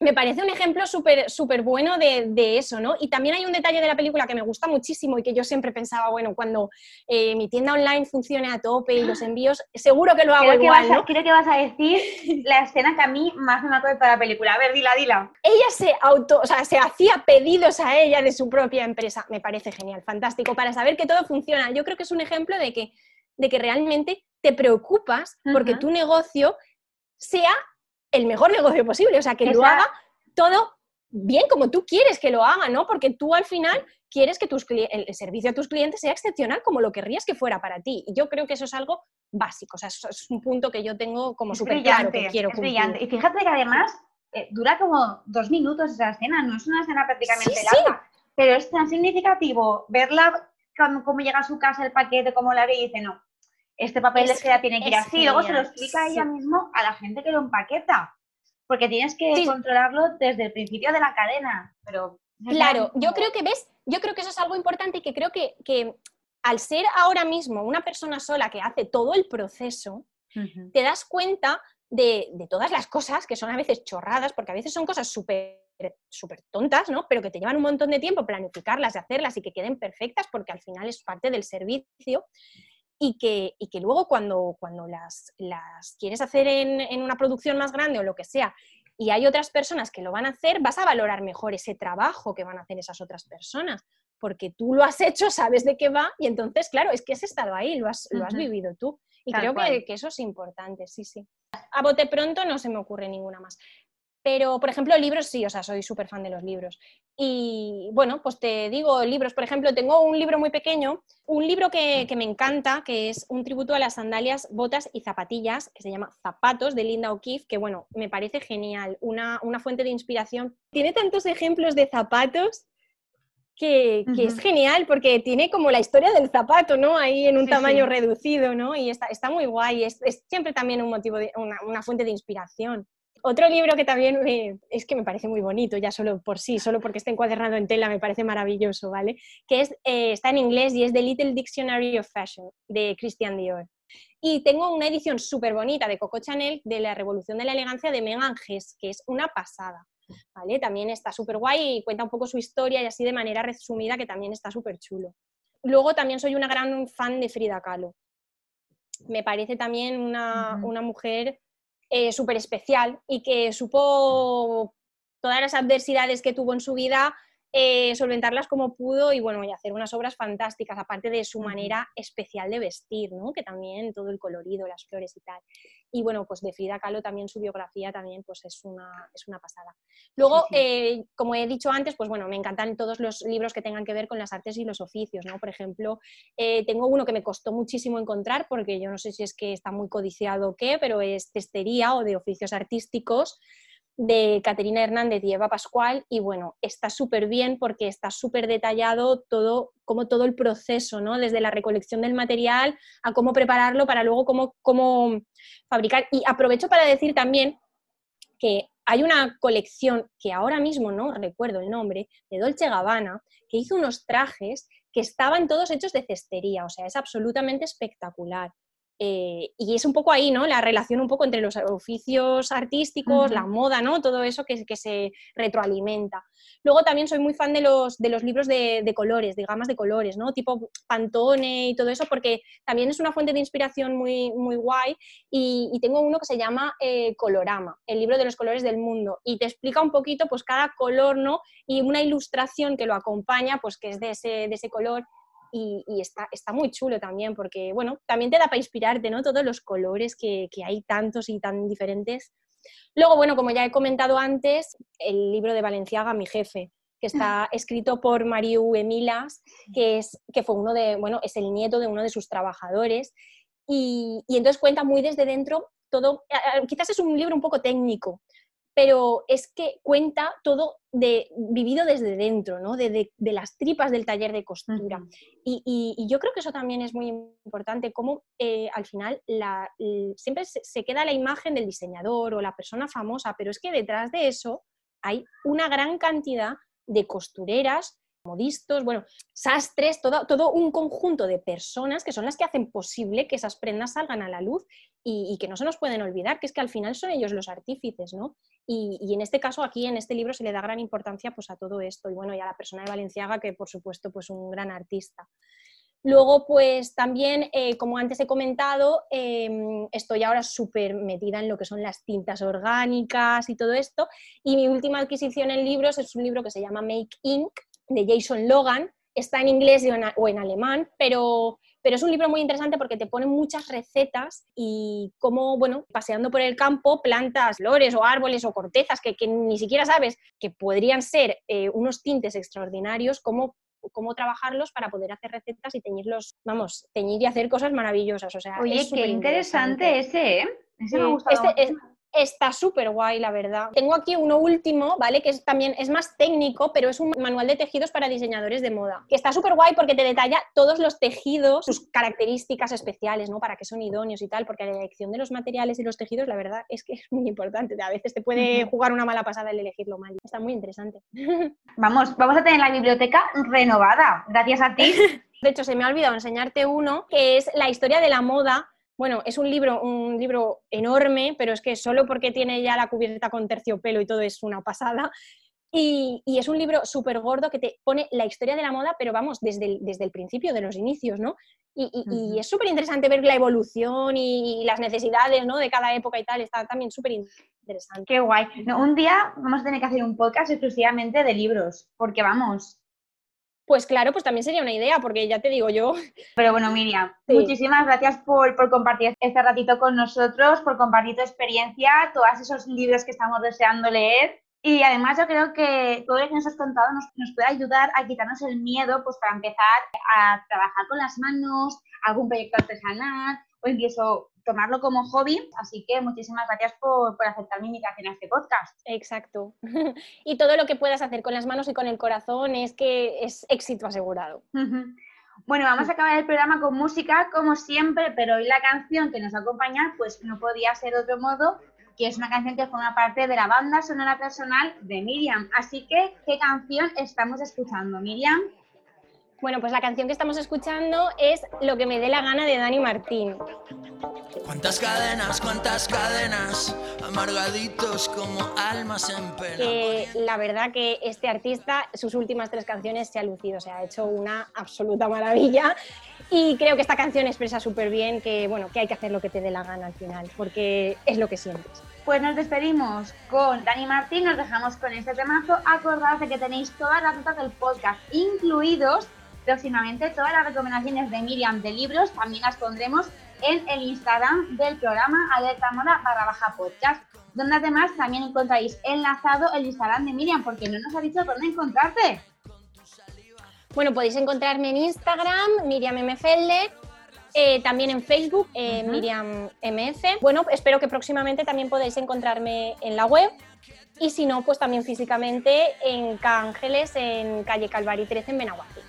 me parece un ejemplo súper súper bueno de, eso, ¿no? Y también hay un detalle de la película que me gusta muchísimo y que yo siempre pensaba, bueno, cuando eh, mi tienda online funcione a tope y los envíos, seguro que lo hago igual, ¿no? creo que vas a decir [laughs] la escena que a mí más me mató de la película. A ver, dila, dila. Ella se auto, o sea, se hacía pedidos a ella de su propia empresa. Me parece genial, fantástico, para saber que todo funciona. Yo creo que es un ejemplo de que, de que realmente te preocupas porque tu negocio sea el mejor negocio posible, o sea, que lo haga todo bien como tú quieres que lo haga, ¿no? Porque tú al final quieres que tus el servicio a tus clientes sea excepcional como lo querrías que fuera para ti. Y yo creo que eso es algo básico, o sea, eso es un punto que yo tengo como súper claro que quiero es brillante. Y fíjate que además eh, dura como dos minutos esa escena, no es una escena prácticamente larga, pero es tan significativo verla cómo llega a su casa el paquete, cómo la ve y dice, no, este papel de seda tiene que ir así. Luego se lo explica ella mismo a la gente que lo empaqueta. Porque tienes que controlarlo desde el principio de la cadena. Pero claro, yo creo que ves, yo creo que eso es algo importante y que creo que, que al ser ahora mismo una persona sola que hace todo el proceso, te das cuenta de, de, todas las cosas que son a veces chorradas, porque a veces son cosas súper súper tontas, ¿no? Pero que te llevan un montón de tiempo planificarlas y hacerlas y que queden perfectas porque al final es parte del servicio y que, y que luego cuando, cuando las, las quieres hacer en, en, una producción más grande o lo que sea, y hay otras personas que lo van a hacer, vas a valorar mejor ese trabajo que van a hacer esas otras personas, porque tú lo has hecho, sabes de qué va y entonces, claro, es que has estado ahí, lo has, lo has vivido tú. Y creo que, que, eso es importante, sí, sí. A bote pronto no se me ocurre ninguna más. Pero, por ejemplo, libros sí, o sea, soy súper fan de los libros. Y bueno, pues te digo, libros, por ejemplo, tengo un libro muy pequeño, un libro que, me encanta, que es un tributo a las sandalias, botas y zapatillas, que se llama Zapatos, de Linda O'Keeffe, que bueno, me parece genial, una, fuente de inspiración. Tiene tantos ejemplos de zapatos que, es genial porque tiene como la historia del zapato, ¿no? Ahí en un tamaño reducido, ¿no? Y está, está muy guay, es, es, siempre también un motivo, de, una, una fuente de inspiración. Otro libro que también es que me parece muy bonito, ya solo por sí, solo porque está encuadernado en tela, me parece maravilloso, ¿vale? Que es, eh, está en inglés y es The Little Dictionary of Fashion, de Christian Dior. Y tengo una edición súper bonita de Coco Chanel de la Revolución de la Elegancia de Megan Hess, que es una pasada. ¿vale? También está súper guay y cuenta un poco su historia y así de manera resumida, que también está súper chulo. Luego también soy una gran fan de Frida Kahlo. Me parece también una, una mujer eh, súper especial y que supo todas las adversidades que tuvo en su vida eh, solventarlas como pudo y bueno, y hacer unas obras fantásticas, aparte de su manera especial de vestir, ¿no? Que también todo el colorido, las flores y tal. Y bueno, pues de Frida Kahlo también su biografía también pues es una, es una pasada. Luego, eh, como he dicho antes, pues bueno, me encantan todos los libros que tengan que ver con las artes y los oficios, ¿no? Por ejemplo, eh, tengo uno que me costó muchísimo encontrar porque yo no sé si es que está muy codiciado o qué, pero es cestería o de oficios artísticos de Caterina Hernández y Eva Pascual y bueno, está súper bien porque está súper detallado todo, como todo el proceso, ¿no? Desde la recolección del material a cómo prepararlo para luego cómo, cómo fabricar. Y aprovecho para decir también que hay una colección que ahora mismo no recuerdo el nombre, de Dolce Gabbana, que hizo unos trajes que estaban todos hechos de cestería, o sea, es absolutamente espectacular. Eh, y es un poco ahí, ¿no? La relación un poco entre los oficios artísticos, la moda, ¿no? Todo eso que, que, se retroalimenta. Luego también soy muy fan de los, de los libros de, colores, de gamas de colores, ¿no? Tipo Pantone y todo eso, porque también es una fuente de inspiración muy, muy guay. Y, tengo uno que se llama eh, Colorama, el libro de los colores del mundo. Y te explica un poquito, pues, cada color, ¿no? Y una ilustración que lo acompaña, pues, que es de ese, de ese color y, está, está, muy chulo también porque, bueno, también te da para inspirarte, ¿no? Todos los colores que, que, hay tantos y tan diferentes. Luego, bueno, como ya he comentado antes, el libro de Valenciaga, Mi jefe, que está [laughs] escrito por Mariu Emilas, que, es, que fue uno de, bueno, es el nieto de uno de sus trabajadores. Y, y entonces cuenta muy desde dentro todo, quizás es un libro un poco técnico, pero es que cuenta todo de, vivido desde dentro, ¿no? de, las tripas del taller de costura. y, yo creo que eso también es muy importante, cómo eh, al final siempre se, queda la imagen del diseñador o la persona famosa, pero es que detrás de eso hay una gran cantidad de costureras modistos, bueno, sastres, todo, un conjunto de personas que son las que hacen posible que esas prendas salgan a la luz y, que no se nos pueden olvidar, que es que al final son ellos los artífices, ¿no? Y, en este caso, aquí en este libro se le da gran importancia pues, a todo esto y bueno, y a la persona de Valenciaga, que por supuesto, pues un gran artista. Luego, pues también, eh, como antes he comentado, em, estoy ahora súper metida en lo que son las tintas orgánicas y todo esto. Y mi última adquisición en libros es un libro que se llama Make Ink, de Jason Logan. Está en inglés o en, alemán, pero, pero es un libro muy interesante porque te pone muchas recetas y cómo, bueno, paseando por el campo, plantas flores o árboles o cortezas que, ni siquiera sabes que podrían ser eh, unos tintes extraordinarios, cómo cómo trabajarlos para poder hacer recetas y teñirlos, vamos, teñir y hacer cosas maravillosas. O sea, Oye, qué interesante ese, ¿eh? Ese me gusta este, Está súper guay, la verdad. Tengo aquí uno último, ¿vale? Que es también es más técnico, pero es un manual de tejidos para diseñadores de moda. Que está súper guay porque te detalla todos los tejidos, sus características especiales, ¿no? Para qué son idóneos y tal, porque la elección de los materiales y los tejidos, la verdad, es que es muy importante. A veces te puede jugar una mala pasada el elegirlo mal. Está muy interesante. [laughs] Vamos, vamos a tener la biblioteca renovada, gracias a ti. [laughs] De hecho, se me ha olvidado enseñarte uno, que es la historia de la moda bueno, es un libro, un libro enorme, pero es que solo porque tiene ya la cubierta con terciopelo y todo es una pasada. Y, es un libro súper gordo que te pone la historia de la moda, pero vamos, desde el, desde el principio, de los inicios, ¿no? Y, es súper interesante ver la evolución y, las necesidades, ¿no? De cada época y tal, está también súper interesante. Qué guay. un día vamos a tener que hacer un podcast exclusivamente de libros, porque vamos, Pues claro, pues también sería una idea, porque ya te digo yo. [laughs] Pero bueno, Miriam, muchísimas gracias por, por, compartir este ratito con nosotros, por compartir tu experiencia, todos esos libros que estamos deseando leer. Y además yo creo que todo lo que nos has contado nos, nos, puede ayudar a quitarnos el miedo pues para empezar a trabajar con las manos, algún proyecto artesanal o incluso tomarlo como hobby. Así que muchísimas gracias por, por, aceptar mi invitación a este podcast. Exacto. [laughs] y todo lo que puedas hacer con las manos y con el corazón es que es éxito asegurado. Bueno, vamos a acabar el programa con música, como siempre, pero hoy la canción que nos acompaña, pues no podía ser de otro modo que es una canción que forma parte de la banda sonora personal de Miriam. Así que, ¿qué canción estamos escuchando, Miriam? Bueno, pues la canción que estamos escuchando es Lo que me dé la gana de Dani Martín. Cuántas cadenas, cuántas cadenas, amargaditos como almas en pena. Que la verdad que este artista, sus últimas tres canciones se ha lucido, se ha hecho una absoluta maravilla. Y creo que esta canción expresa súper bien que, bueno, que hay que hacer lo que te dé la gana al final, porque es lo que sientes. Pues nos despedimos con Dani Martín, nos dejamos con este temazo. Acordad de que tenéis todas las notas del podcast, incluidos próximamente todas las recomendaciones de Miriam de libros, también las pondremos en el Instagram del programa Alerta Moda barra baja podcast, donde además también encontráis enlazado el Instagram de Miriam, porque no nos ha dicho dónde encontrarte. Bueno, podéis encontrarme en Instagram, Miriam MFL, eh, también en Facebook, eh, Miriam MF. Bueno, espero que próximamente también podáis encontrarme en la web. Y si no, pues también físicamente en Cángeles, en calle Calvari 13, en Benaguací.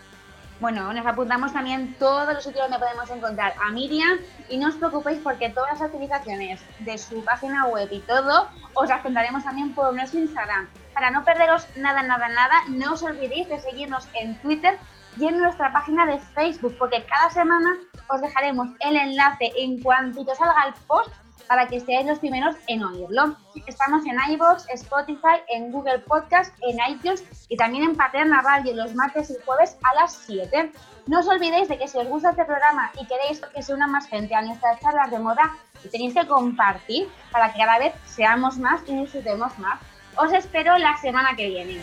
Bueno, nos apuntamos también todos los sitios donde podemos encontrar a Miriam y no os preocupéis porque todas las utilizaciones de su página web y todo os las contaremos también por nuestro Instagram. Para no perderos nada, nada, nada, no os olvidéis de seguirnos en Twitter y en nuestra página de Facebook porque cada semana os dejaremos el enlace en cuanto salga el post para que seáis los primeros en oírlo. Estamos en iVoox, Spotify, en Google Podcast, en iTunes y también en Paterna Radio los martes y jueves a las 7. No os olvidéis de que si os gusta este programa y queréis que se una más gente a nuestras charlas de moda, tenéis que compartir para que cada vez seamos más y disfrutemos más. Os espero la semana que viene.